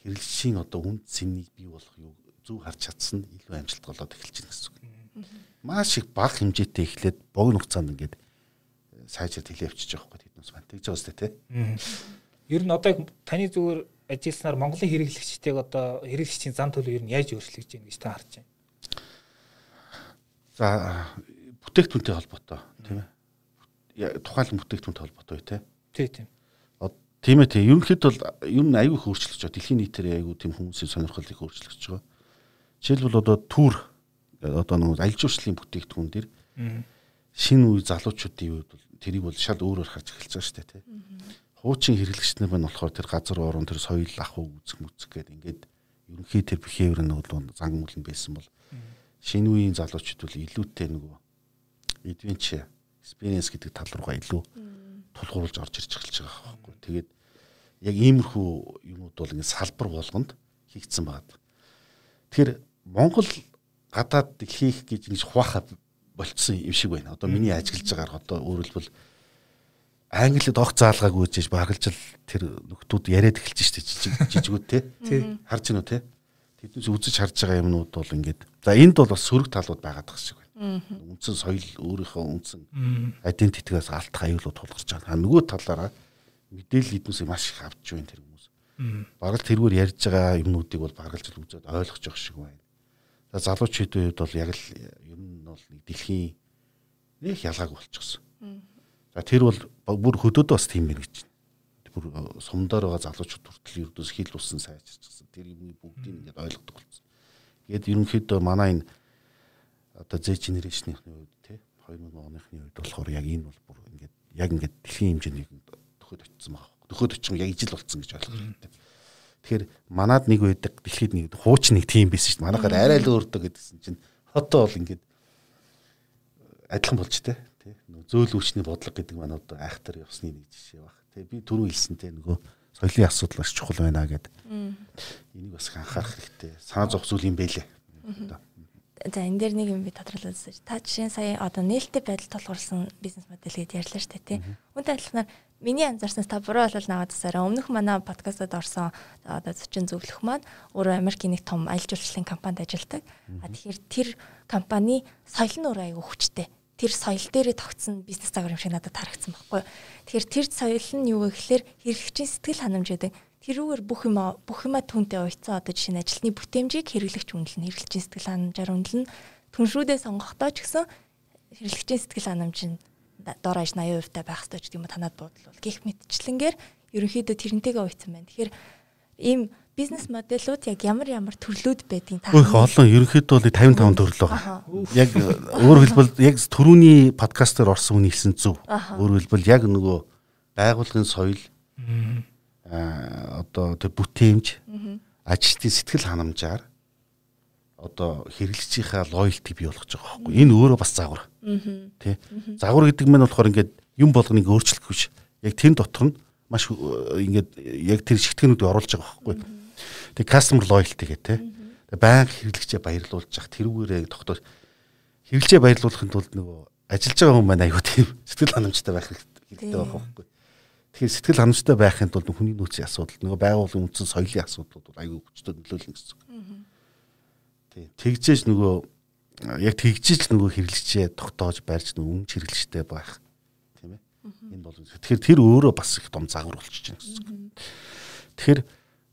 хэрэглэгчийн одоо үнд цэнийг бий болгох юу зөв харж чадсан илүү амжилт болоод эхэлж байна гэсэн үг маш их бага хэмжээтэй эхлээд богино хугацаанд ингээд э, сайжраад хэлээ авчиж байгаа байхгүй тэднээс маань тэгж байгаа сте тий. Ер нь одоо таны зүгээр ажилласнаар Монголын хэрэглэгчтэйг одоо хэрэглэгчийн зан төлөв ер нь яаж өөрчлөгдөж байна гэж та харж байна. За бүтээгдэхүүнтэй холбоотой тийм ээ. Тухайн бүтээгдэхүүнтэй холбоотой тий. Тий тийм. Тийм ээ тийм. Ерөнхийдөө бол ер нь аюу их өөрчлөгдөж байгаа. Дэлхийн нийтээр аюу тийм хүмүүсийн сонирхол их өөрчлөгдөж байгаа. Жишээлбэл одоо түүр одоо нэг аль жуулчлалын бүтээгдэхүүн дэр шинэ үе залуучуудын үед бол тэрийг бол шал өөрөөр харж эхэлж байгаа шүү дээ тий. Хуучин хэрэглэгчнэр маань болохоор тэр газар орон тэр соёл ах уу үзэх мүзэх гэдэг ингээд ерөнхий тэр behavior нь бол зан мөлн байсан бол шинэ үеийн залуучууд бол илүүтэй нөгөө adventure experience гэдэг тал руугаа илүү тулгуурлаж орж ирж эхэлж байгаа байхгүй. Тэгээд яг иймэрхүү юмуд бол ингээд салбар болгонд хийгдсэн байна. Тэгэхээр Монгол гадаад дэлхийх гэж ингэж хуваахаа болцсон юм шиг байна. Одоо миний ажиглаж байгаагаар одоо өөрөлдвөл Англид огт заалгаагүй гэж багалж л тэр нөхдүүд яриад эхэлж штэ жижиг жижигүүд те. Харж гинөө те. Тэднээс үзэж харж байгаа юмнууд бол ингээд за энд бол бас сөрөг талууд байгаад байгаа шиг. Үндсэн соёл өөрийнхөө үндсэн айдентитигээс алт аюулууд тулгарч байгаа. Нөгөө талаараа мэдээлэл эднээс маш их авч байна тэр хүмүүс. Бараг тэрүүр ярьж байгаа юмнуудыг бол баргалж л үзээд ойлгож явах шиг байна залуучуудын үед бол яг л ер нь бол нэг дэлхийн нэг ялгаагүй болчихсон. За тэр бол бүр хөдөөд бас тийм байна гэж. Бүр э, сумдаар байгаа залуучууд хүртэл ердөөс хил усан сайжирчихсан. Тэр юмыг бүгдийг ингээд ойлгодог болсон. Тэгээд ерөнхийдөө манай энэ одоо Z generation-ийн үед тий 2000 оныхны үед болохоор яг энэ бол бүр ингээд яг ингээд дэлхийн хэмжээний төхөд очсон байгаа. Төхөд очин яг ижил болсон гэж ойлгох хэрэгтэй. Тэгэхээр манад нэг байдаг дэлхийд нэг хууч нэг тим байсан шүү дээ. Манайхаар арай л өөртөө гэдгсэн чинь одоо бол ингээд адилхан болж тээ. Тий. Зөөл өвчний бодлого гэдэг маань одоо айхтар явсны нэг жишээ баг. Тэгээ би түрүү хэлсэнтэй нөгөө соёлын асуудал маш чухал байна гэдэг. Энийг бас анхаарах хэрэгтэй. Санаа зовх зүйл юм бэлээ. За энэ дээр нэг юм би үзэж. Та жишээ сая одоо нээлттэй байдал тулгуурласан бизнес модель гэдээ ярьлаа шүү дээ тий. Үүнтэй адилханаар миний анзаарснаас та буруу болол наваад тасаараа өмнөх манай подкастад орсон одоо зочин зөвлөх маань өөрөө Америкийн нэг том аялал жуулчлалын компанид ажилладаг. А тэгэхээр тэр компани соёл нь өөрөө аягүй хүчтэй. Тэр соёл дээрээ тогтсон бизнес загвар юм шиг надад харагдсан байхгүй. Тэгэхээр тэр соёл нь юу вэ гэхээр хэрэглэгчийн сэтгэл ханамж гэдэг тэрүүгээр бүх юм бүх юмаа түнтэй уйцсан одоо жишээ нь ажилтны бүтээмжийг хэрэглэгч үнэлнэ хэрэглэгчийн сэтгэл ханамжаар үнэлнэ түншрүүдээ сонгохдоо ч гэсэн хэрэглэгчийн сэтгэл ханамж нь дор аж 80% та байх ч гэдэг юм танад бодлол гих мэтчлэнгээр ерөнхийдөө тэрнтэйгээ уйцсан байна. Тэгэхээр ийм бизнес модельуд яг ямар ямар төрлүүд байдгийг та их олон ерөнхийдөө бол 55 төрөл байгаа. Яг өөр хэлбэл яг түрүүний подкастер орсон үний хэлсэн зөв. Өөр хэлбэл яг нөгөө байгууллагын соёл одоо тэр бүтээмж ажилтны сэтгэл ханамжаар одоо хэрэглэгчийнхаа лоялти бий болгож байгаа байхгүй. Энэ өөрөө бас загвар. Тий загвар гэдэг нь болохоор ингээд юм болгоныг өөрчлөх биш. Яг тэр дотор нь маш ингээд яг тэр шигтгэнүүдийг оруулж байгаа байхгүй. Тэг customer loyalty гэх тий баян хэрэглэгчээ баярлуулж явах. Тэрүүгээрээ тогтоож хэрэглэгчээ баярлуулахын тулд нөгөө ажиллаж байгаа хүмүүс маань аюу тийм сэтгэл ханамжтай байх хэрэгтэй байгаа байхгүй Тэгэхээр сэтгэл ханамжтай байхын тулд хүний нөөцийн асуудал нөгөө байгууллагын үндсэн соёлын асуудлууд бол аюул хүчтэй нөлөөлнө гэсэн. Тий. Тэгжээж нөгөө яг тэгжээж нөгөө хэрэглэгчээ тогтоож барьж нөгөө өмнө хэрэглэгчтэй байх тийм ээ. Энэ бол тэгэхээр тэр өөрөө бас их том загвар болчихж байна гэсэн. Тэгэхээр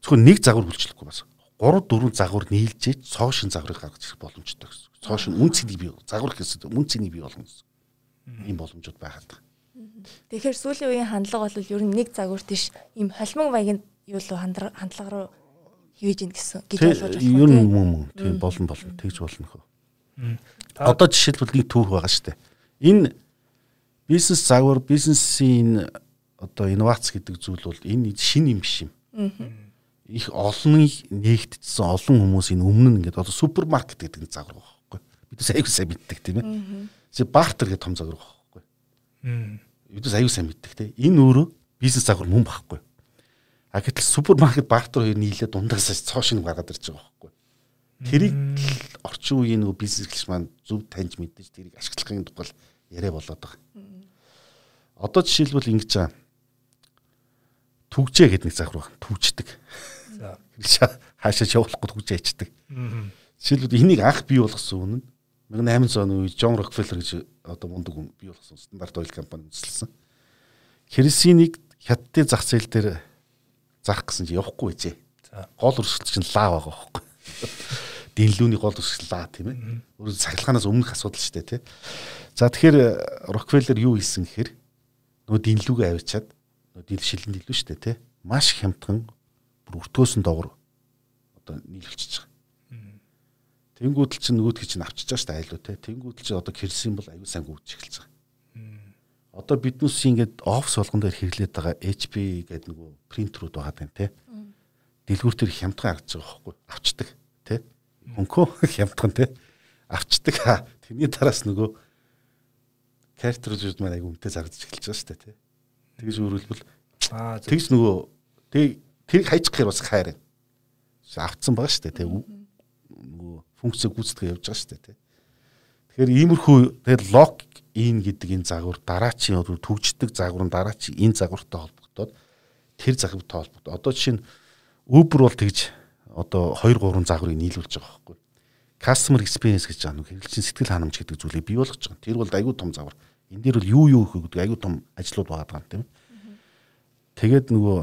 зөвхөн нэг загвар хүлчлэхгүй бас 3 4 загвар нийлжээж цоо шин загварыг гаргаж ирэх боломжтой гэсэн. Цоо шин үн цэнийг бий загвар гэсэн үн цэнийг бий болгоно гэсэн. Ийм боломжууд байгаад байна. Тэгэхээр сүүлийн үеийн хандлага бол ер нь нэг загварт иш ийм холимог маягийн юу л хандлага руу хийж ийн гэсэн гэж ойлгож байна. Ер нь мөн мөн тийм болно болно тэгж болно хөө. Одоо жишээлбэл нэг түүх байгаа шүү дээ. Энэ бизнес загвар бизнесийн одоо инновац гэдэг зүйл бол энэ шин юм биш юм. Их олон нэгтдсэн олон хүмүүс энэ өмнө нь ингээд одоо супермаркет гэдэг загвар байгаа байхгүй. Бид аягүй сайн мэддэг тийм ээ. Зөв бартер гэдэг том загвар байгаа байхгүй бидээс аюу сайн мэддэг те. Энэ өөрөө бизнес загвар мөн багхгүй. А гэтэл супермаркет бартер хоёр нийлээ дундаасаа цоо шинэ гаргаад ирж байгаа байхгүй. Тэрийг орчин үеийн нөгөө бизнес гэлч маань зөв таньж мэдээж тэрийг ашиглахын тулд яриа болоод байгаа. Одоо жишээлбэл ингэж байгаа. Түгжээ гэдэг нэг загвар байна. Түгждэг. За. Хаашаа явуулахгүй түгжээ ичдэг. Жишээлбэл энийг анх бий болгосон үнэн 1800 оны үед Джон Рокфеллер гэж одоо мундаг хүн бий болгосон стандарт ойл компани үндэслэсэн. Керосинийг хятадын зах зээл дээр зарах гэсэн чи явахгүй байжээ. За гол өрсөлт чинь лаа байгаа байхгүй. Динлүүний гол өрсөлт лаа тийм ээ. Өөрөөр цахилгаанаас өмнөх асуудал шүү дээ тий. За тэгэхээр Рокфеллер юу хийсэн гэхээр нөгөө динлүүгээ авчиад нөгөө дил шилэн дилүү шүү дээ тий. Маш хямдхан бүр өртгөөсөн доогор одоо нийлүүлчихэж байгаа. Тэнгүүдэл чинь нөгөөдгий чинь авчиж байгаа шүү дээ айлуу те. Тэнгүүдэл чинь одоо кэрсэн бол аюу сайн гүйж эхэлж байгаа. Одоо биднээс ингээд офс болгон дээр хэрэглээд байгаа HP гэдэг нөгөө принтерүүд байгаа байна те. Дэлгүүр төр хямдхан харагдаж байгаа байхгүй авчдаг те. Хөнкөө хямдхан те. Авчдаг. Тэрний тараас нөгөө картрижууд маань аюу үнэтэй зарагдаж эхэлж байгаа шүү дээ те. Тэгж өөрөлдвөл аа тэгж нөгөө тэг тэрийг хайчих гэхээр бас хайр. Авцсан байгаа шүү дээ те функцээ гүйцэтгэж явж байгаа шүү дээ тий. Тэгэхээр иймэрхүү тэгээд лог ин гэдэг энэ загвар дараачийн төгждөг загвар нь дараачийн энэ загвартай холбогдоод тэр загвартай холбогдоод одоо жишээ нь Uber бол тэгж одоо 2 3 загварыг нийлүүлж байгаа байхгүй. Customer experience гэж байгаа нэг хэрэглэгчийн сэтгэл ханамж гэдэг зүйлийг бий болгож байгаа. Тэр бол аюу тум загвар. Энд дээр бол юу юу их гэдэг аюу тум ажлууд байгаа юм тийм. Тэгээд нөгөө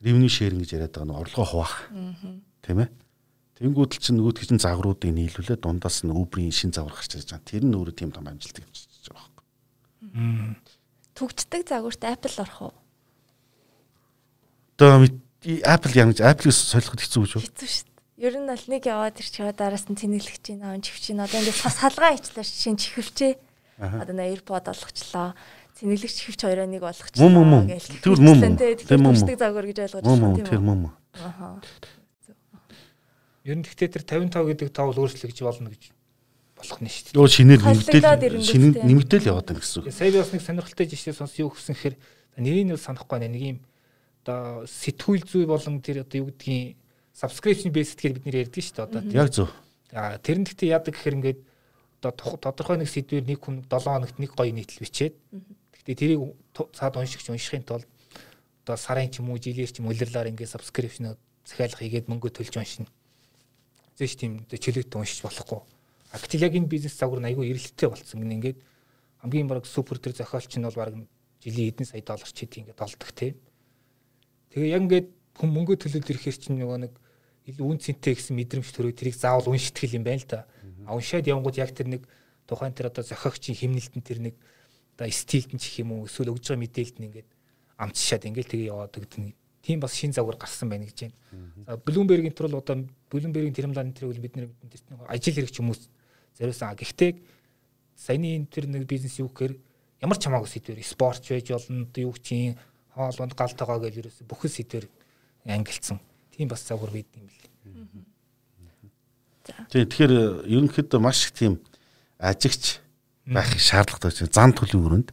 revenue sharing гэж яриад байгаа нөгөө орлогоо хуваах. Тийм ээ. Тэнгүүдэл чинь нөгөөдгөө чинь загваруудыг нийлүүлээ дундаас нь Uber-ийн шин загвар гарч ирж байгаа. Тэр нь өөрөө тийм том амжилтыг авчиж байгаа байхгүй. Түгждэг загварт Apple орох уу? Одоо Apple ямар Apple-ийг солиход хэцүү гэж байна. Хэцүү шүү дээ. Ер нь бол нэг яваад ирчихээ дараас нь тэнэглэгч чинь аав чихвч чинь одоо ингээд бас салгаа ичлаа шин чихвчээ. Одоо нэ AirPod олгочлоо. Тэнэглэгч чихвч хоёроо нэг болгочлоо. Мөн мөн. Тэр мөн. Тэр мөн. Түгждэг загвар гэж ойлгож байна тийм үү? Тэр мөн. Аха. Ер нь гэхдээ тэр 55 гэдэг тоо бол өөрчлөгдөж болно гэж болох нь дээ. шүү Йоо шинээр нэмэгдээл шинэ нэмэгдээл яваад байна гэсэн үг. Сая би бас нэг сонирхолтой жишээ сонс юу гэсэн хэрэг Нэрийг нь санахгүй байна. Нэг юм одоо сэтгүүл зүй болон тэр одоо юу гэдгийг subscription based гэхээр бид нэр ярьдаг шүү дээ одоо. Яг зөв. Аа тэр нь гэхдээ яадаг гэхээр ингээд одоо тодорхой нэг сэдвээр нэг хүн 7 хоногт нэг гоё нийтлэл бичээд гэхдээ тэрийг цаад уншигч уншихын тулд одоо сарын ч юм уу жилээр ч юм улирлаар ингээд subscription захиалга хийгээд мөнгө төлж уншина. Зээш тийм чөлөөт уншиж болохгүй. А гэтэл яг энэ бизнес загвар нь айгүй эрэлттэй болцсон гин ингээд хамгийн баг супер төр зохиолч нь бол баг жилийн эдэн сая доллар ч гэдэг ингээд олдог тийм. Тэгээ яг ингээд хүн мөнгө төлөд ирэхээр чинь нөгөө нэг илүү үн цэнтэй гэсэн мэдрэмж төрөө тэрийг заавал унштгэл юм байна л да. А уншаад явангууд яг тэр нэг тухайн тэр одоо зохиогчийн химнэлтэн тэр нэг одоо стилд нь ч юм уу эсвэл өгж байгаа мэдээлэлд нь ингээд амтшаад ингээд тэгээ яваад гэдэг тийм бас шин загвар гарсан байна гэж байна. За Bloomberg-ийн төрөл одоо Bloomberg-ийн тэрмлааны тэр үл бид нэр ажил хэрэгч хүмүүс зориулсан. Гэхдээ саяны тэр нэг бизнес юу гэхээр ямар ч хамаагүй сэдвэр спорт байж болно одоо юу чинь хоолонд галтайгаа гэж ерөөсө бүхэл сэдвэр ангилсан. Тийм бас загвар бид юм бэл. Тийм тэгэхээр ерөнхийдөө маш их тийм ажигч байх шаардлагатай зан төлөв өрөнд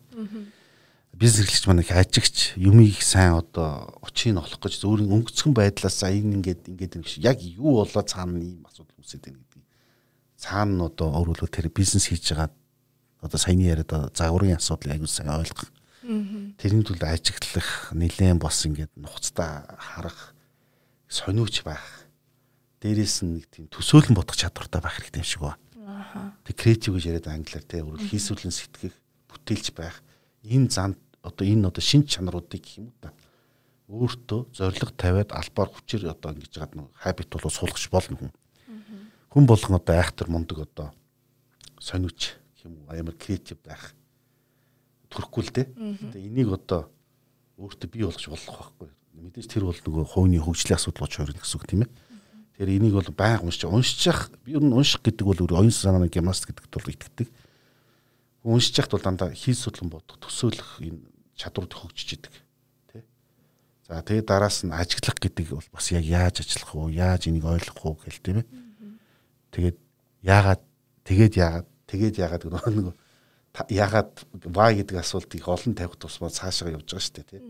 бизнес эрхлэгч маань их ажигч юмыг сайн одоо очийг олох гэж өөрийн өнгөцгөн байдлаас энэ ингээд ингээд юм шиг яг юу болоо цаана ийм асуудал үүсээд байна гэдэг. Цаана нь одоо өөрөлдөө тэр бизнес хийж байгаа одоо саяны яриад загварын асуудлыг аягүй сайн ойлгох. Тэрний тулд ажиглах нэлээд бос ингээд нухацтай харах сониуч байх. Дээрээс нь нэг тийм төсөөлөн бодох чадвартай байх хэрэгтэй юм шиг ба. Тэг креатив гэж яриад англиар те өөрөөр хийсвэрлэн сэтгэх, бүтээлч байх. Энэ зан одоо энэ одоо шин чанаруудыг гэх юм да. Өөртөө зориг тавиад албаар хүчээр одоо ингэж яагаад нэг хабит бол суулгаж болно хүн. Хүн болгон одоо айхтар мундаг одоо сониуч гэх юм уу амар креатив байх. Төрөхгүй л те. Тэгээ энийг одоо өөртөө бий болгож болох байхгүй. Мэдээж тэр бол нөгөө хувийн хөгжлийн асуудал болж хувирна гэсэн үг тийм ээ. Тэгэхээр энийг бол байнга уншиж уншчих би ер нь унших гэдэг бол оюун санааны гимнаст гэдэгт бол итгэдэг. Уншиж яхад бол дандаа хийс судлан бодох, төсөөлөх энэ чадварууд хөгжиж идэг. Тэ. За тэгээ дараас нь ажиглах гэдэг бол бас яг яаж ажиллах уу, яаж энийг ойлгох уу гэл тийм ээ. Тэгээд яагаад тэгээд яагаад тэгээд яагаад нөгөө яагаад вай гэдэг асуултыг олон тавих тусмаа цаашаа явж байгаа шүү дээ тийм.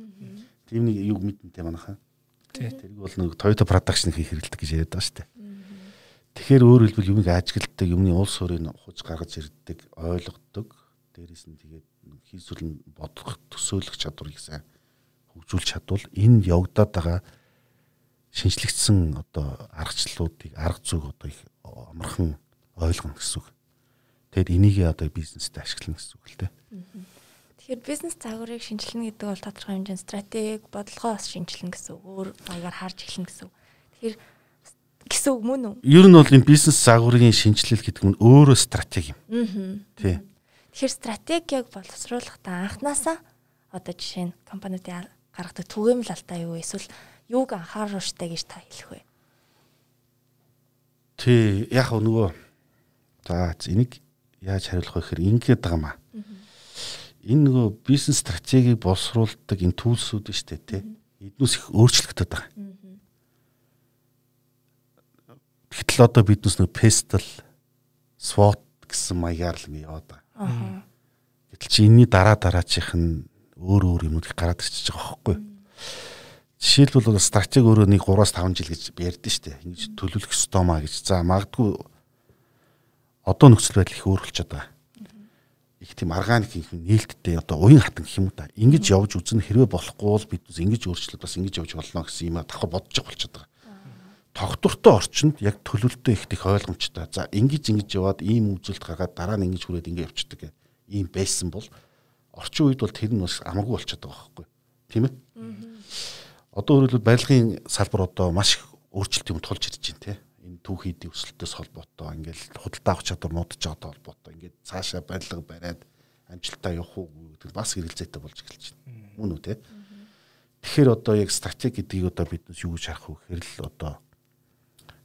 Тийм нэг юг мэдэнтэй манайхаа. Тэрийг бол нэг Toyota production хийх хэрэгэлдэг гэж яриад байгаа шүү дээ. Тэгэхээр өөр хэлбэл юмыг ажигладаг, юмны уул суурийг хуж гаргаж ирдэг, ойлгодог. Дээрээс нь тэгээд хийсвэл нь бодох, төсөөлөх чадварыг сайн хөгжүүлж чадвал энэ явагдаад байгаа шинжлэгдсэн одоо аргачлалуудыг арга зүг одоо их амархан ойлгоно гэсэн үг. Тэгэд энийг одоо бизнест ашиглана гэсэн үг л дээ. Тэгэхээр бизнес загварыг шинжилнэ гэдэг бол тодорхой хэмжээнд стратеги, бодлогоо бас шинжилнэ гэсэн үг. Өөр маягаар харж эхлэнэ гэсэн үг. Тэгэхээр гэсэн үг мөн үү? Ер нь бол энэ бизнес загварын шинжилэл гэдэг нь өөрөө стратеги юм. Аа. Тий. Тэгэхээр стратегийг боловсруулахдаа анханасаа одоо жишээ нь компаниудын гаргадаг түгээмэл алдаа юу эсвэл юуг анхаарах штэ гэж та хэлэх вэ? Тий, яг нөгөө за энийг яаж хариулах вэ гэхээр ингэж байгаа юм аа. Энэ нөгөө бизнес стратегийг боловсруулдаг энэ төлсүүд штэ тий. Эднээс их өөрчлөгдөд байгаа. Гэтэл одоо биднес нөгөө pestle SWOT гэсэн маягаар л яваад байгаа. Гэтэл чи энэний дараа дараачих нь өөр өөр юмнуудыг гараад ирчихэж байгаа байхгүй? Жишээлбэл стратеги өөрөө нэг 3-5 жил гэж ярьдэн штэ. Ингэж төлөвлөх ёстой маа гэж. За магадгүй одоо нөхцөл байдал их өөрчлөж байгаа. Их тийм органик их нээлттэй одоо уян хатан гэх юм уу та. Ингэж явж үзэн хэрвээ болохгүй бол бид ингэж өөрчлөлт бас ингэж явж болно гэсэн юм давхар бодож болчиход байгаа тогтвортой орчинд яг төлөвлөлтөө их их ойлгомжтой. За ингэж ингэж яваад ийм үзүүлэлт гаргаад дараа нь ингэж хүрээд ингэ явчихдаг ийм байсан бол орчин үед бол тэр нь бас амаргүй болчиход байгаа байхгүй тийм ээ. Одоо өөрөлдөл барилгын салбар одоо маш их өөрчлөлт юм тулж ирж байна тийм энэ түүхий эдийн өсөлтөөс холбоотой ингээл худалдаа авах чадвар нуудаж байгаатай холбоотой ингээд цаашаа барилга бариад амжилтаа явах уу гэдэг бас хэрэгэлзээтэй болж эхэлж байна. Мөн үү те. Тэгэхээр одоо яг стратеги гэдгийг одоо биднес юу гэж харах вэ гэхээр л одоо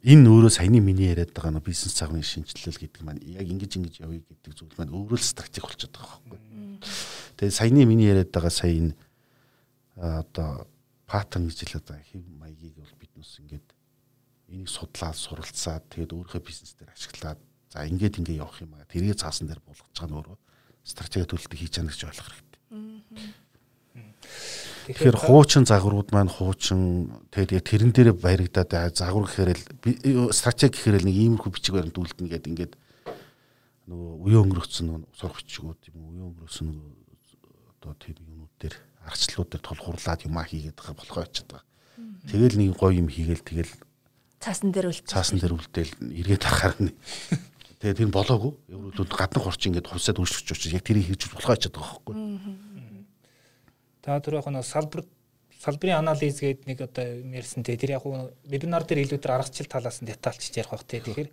энэ өөрөө саяны миний яриад байгаа нөө бизнес цагны шинжилэл гэдэг маань яг ингэж ингэж явъя гэдэг зүйл маань өөрөө л стратеги болчиход байгаа байхгүй. Тэгээ саяны миний яриад байгаа сая энэ одоо паттерн гэж хэлээд байгаа хэв маягийг бол биднес ингээд энийг судлаад суралцаад тэгээд өөрийнхөө бизнес дээр ашиглаад за ингээд ингээд явах юм аа тэргээ цаасан дээр болгож байгаа нь өөрөө стратеги төлөлтөд хийж чана гэж ойлгох хэрэгтэй. Тэгэхээр хуучин загварууд маань хуучин тэгээд тэрэн дээр баригдаад загвар гэхээр л стратеги гэхээр л нэг иймэрхүү бичиг баримт үлдэнэ гэдэг ингээд нөгөө өнгөрөөцсөн нөгөө сурах бичгүүд юм уян өнгөрөөсөн нөгөө одоо тэр юмнууд дээр арчлууд дээр тулгуурлаад юмаа хийгээд байгаа болохоо очиад байгаа. Тэгэл нэг гоё юм хийгээл тэгэл цаасан дээр үлдээ. Цаасан дээр үлдээл эргээд ахаар нь. Тэгээ тэр болоогүй. Евролууд гадны хорч ингээд хувьсаад үйлчлэж учраас яг тэрийг хийж болохоо очиад байгаа байхгүй. Та түр яг нэг салбар салбарын анализ гэдэг нэг одоо ярьсан те. Тэр яг вебинар дээр илүүдэр аргачлал талаас нь детальчж ярих бах те. Тэгэхээр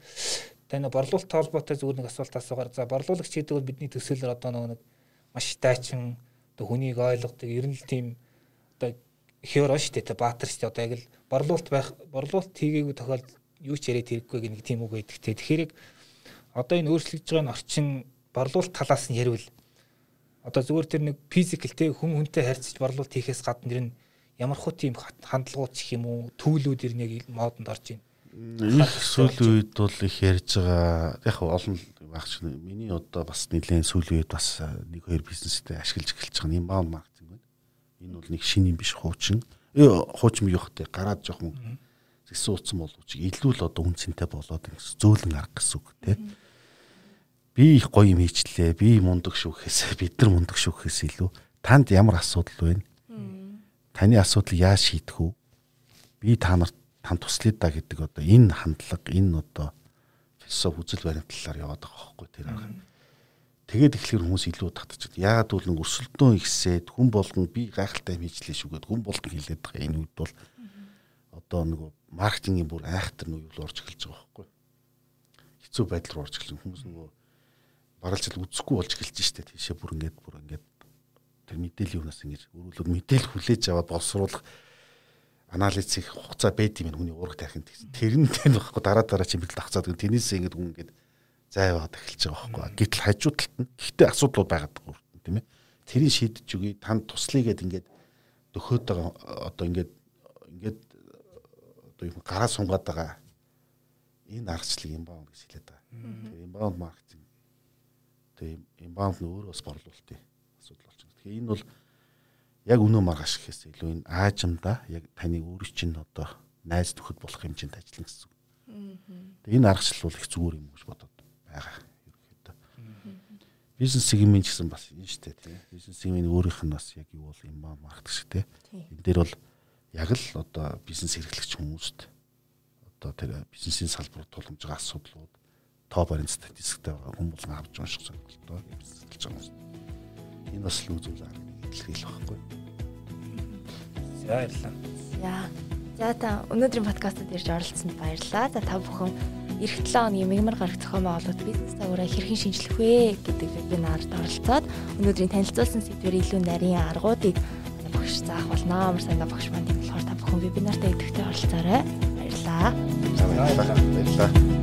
тань борлуулалт холбоотой зүгээр нэг асуулт асуугаар за борлуулагч гэдэг бол бидний төсөөлөл одоо нэг маш дайчин одоо хүнийг ойлгодог ер нь л тийм одоо хеор шүү дээ. Баатар шүү дээ. Одоо яг л борлуулалт байх борлуулалт хийгээгүй тохиолдолд юу ч яриад хэрэггүй нэг тийм үг байдаг те. Тэгэхээр одоо энэ өөрчлөгдөж байгаа орчин борлуулалт талаас нь ярил одоо зүгээр тэр нэг физикл те хүн хүнтэй харьцаж борлуулалт хийхээс гадна нэр нь ямар хуу тийм хандлагууд ч юм уу төвлүүд ер нь яг модонд орж байна. Их сүүлийн үед бол их ярьж байгаа яг олон багч миний одоо бас нэлээд сүүлийн үед бас нэг хоёр бизнестэй ашиглаж эхэлж байгаа юм баун маркетинг байна. Энэ бол нэг шинэ юм биш хуучин. Э хуучин юу хтэй гараад жоохон утсан боловч илүү л одоо үнцэнтэй болоод зөөлөн арга гэсэн үг тий. Би их гоё юм хийчлээ. Би мундаг шүүхээс бид нар мундаг шүүхээс илүү танд ямар асуудал байна? Таны асуудал яаж шийдэх вэ? Би та нарт тань туслая да гэдэг одоо энэ хандлага энэ одоо философи үзэл баримт талаар яваад байгаа байхгүй тэр арга. Тэгээд эхлэхээр хүмүүс илүү татчихад яагаад бол нэг өрсөлдөөн ихсээд хүн болгон би гайхалтай юм хийжлээ шүүгээд хүн болгон хэлээд байгаа энэ үед бол одоо нэг маркетингийн бүр айхтар нэг юу орж эхэлж байгаа байхгүй. Хэцүү байдал руу орж эхэлсэн хүмүүс нөгөө баралж л үзэхгүй болж эхэлж штэ тийшээ бүр ингээд бүр ингээд тэр мэдээллийн юунаас ингэж өрүүлээд мэдээлэл хүлээж аваад боловсруулах анализ хийх хугацаа байд юм хүний уурах тархинд гэсэн. Тэрнтэй байхгүй дараа дараа чи мэдлэл авцаад гэн тэрнээс ингэж хүн ингэж зайваад эхэлж байгаа байхгүй. Гэтэл хажуу талд нь гэхдээ асуудлууд байгаад байгаа тийм ээ. Тэрийг шийдэж үгүй танд туслая гэд ингэж дөхөөд байгаа одоо ингэж ингэж одоо юм гараа сунгаад байгаа энэ аргачлал юм баа гэж хэлээд байгаа. Тэр inbound маркетинг тэгээ inbound нь өөрөө бас борлуулалтын асуудал болчихно. Тэгэхээр энэ бол яг өнөө маргааш гэхээс илүү энэ аажимда яг таны өөрийн чинь одоо найз нөхөд болох хэмжээнд ажиллана гэсэн. Тэгээ энэ аргачлал бол их зүгээр юм гэж бодоод байгаа ерөнхийдөө. Бизнес сегмент гэсэн бас энэ шүү дээ тийм. Бизнес сегмент өөрийнх нь бас яг юу бол inbound маркетинг шиг тийм. Энэ дээр бол яг л одоо бизнес эрхлэгч хүмүүст одоо тэр бизнесийн салбарт тулгамж байгаа асуудлууд тоо баримт статистиктэй байгаа хүмүүс авч унших сонирхолтой хэлж байгаа юм. Энэ бас л үзүүл илэрхийлэх байхгүй. За баярлалаа. Яа. За та өнөөдрийн подкастад ирж оролцсонд баярлалаа. За та бүхэн эх 7 хоногийн мигмар гарах зохион байгуулалт бизнес тагвараа хэрхэн шинжлэх вэ гэдэг вебинарт оролцоод өнөөдрийн танилцуулсан сэдвэр илүү нарийн аргуудыг багш заах болно. Амар сайн багш маань тийм болохоор та бүхэн вебинартаа идэвхтэй оролцоорой. Баярлалаа. Баярлалаа. Баярлалаа.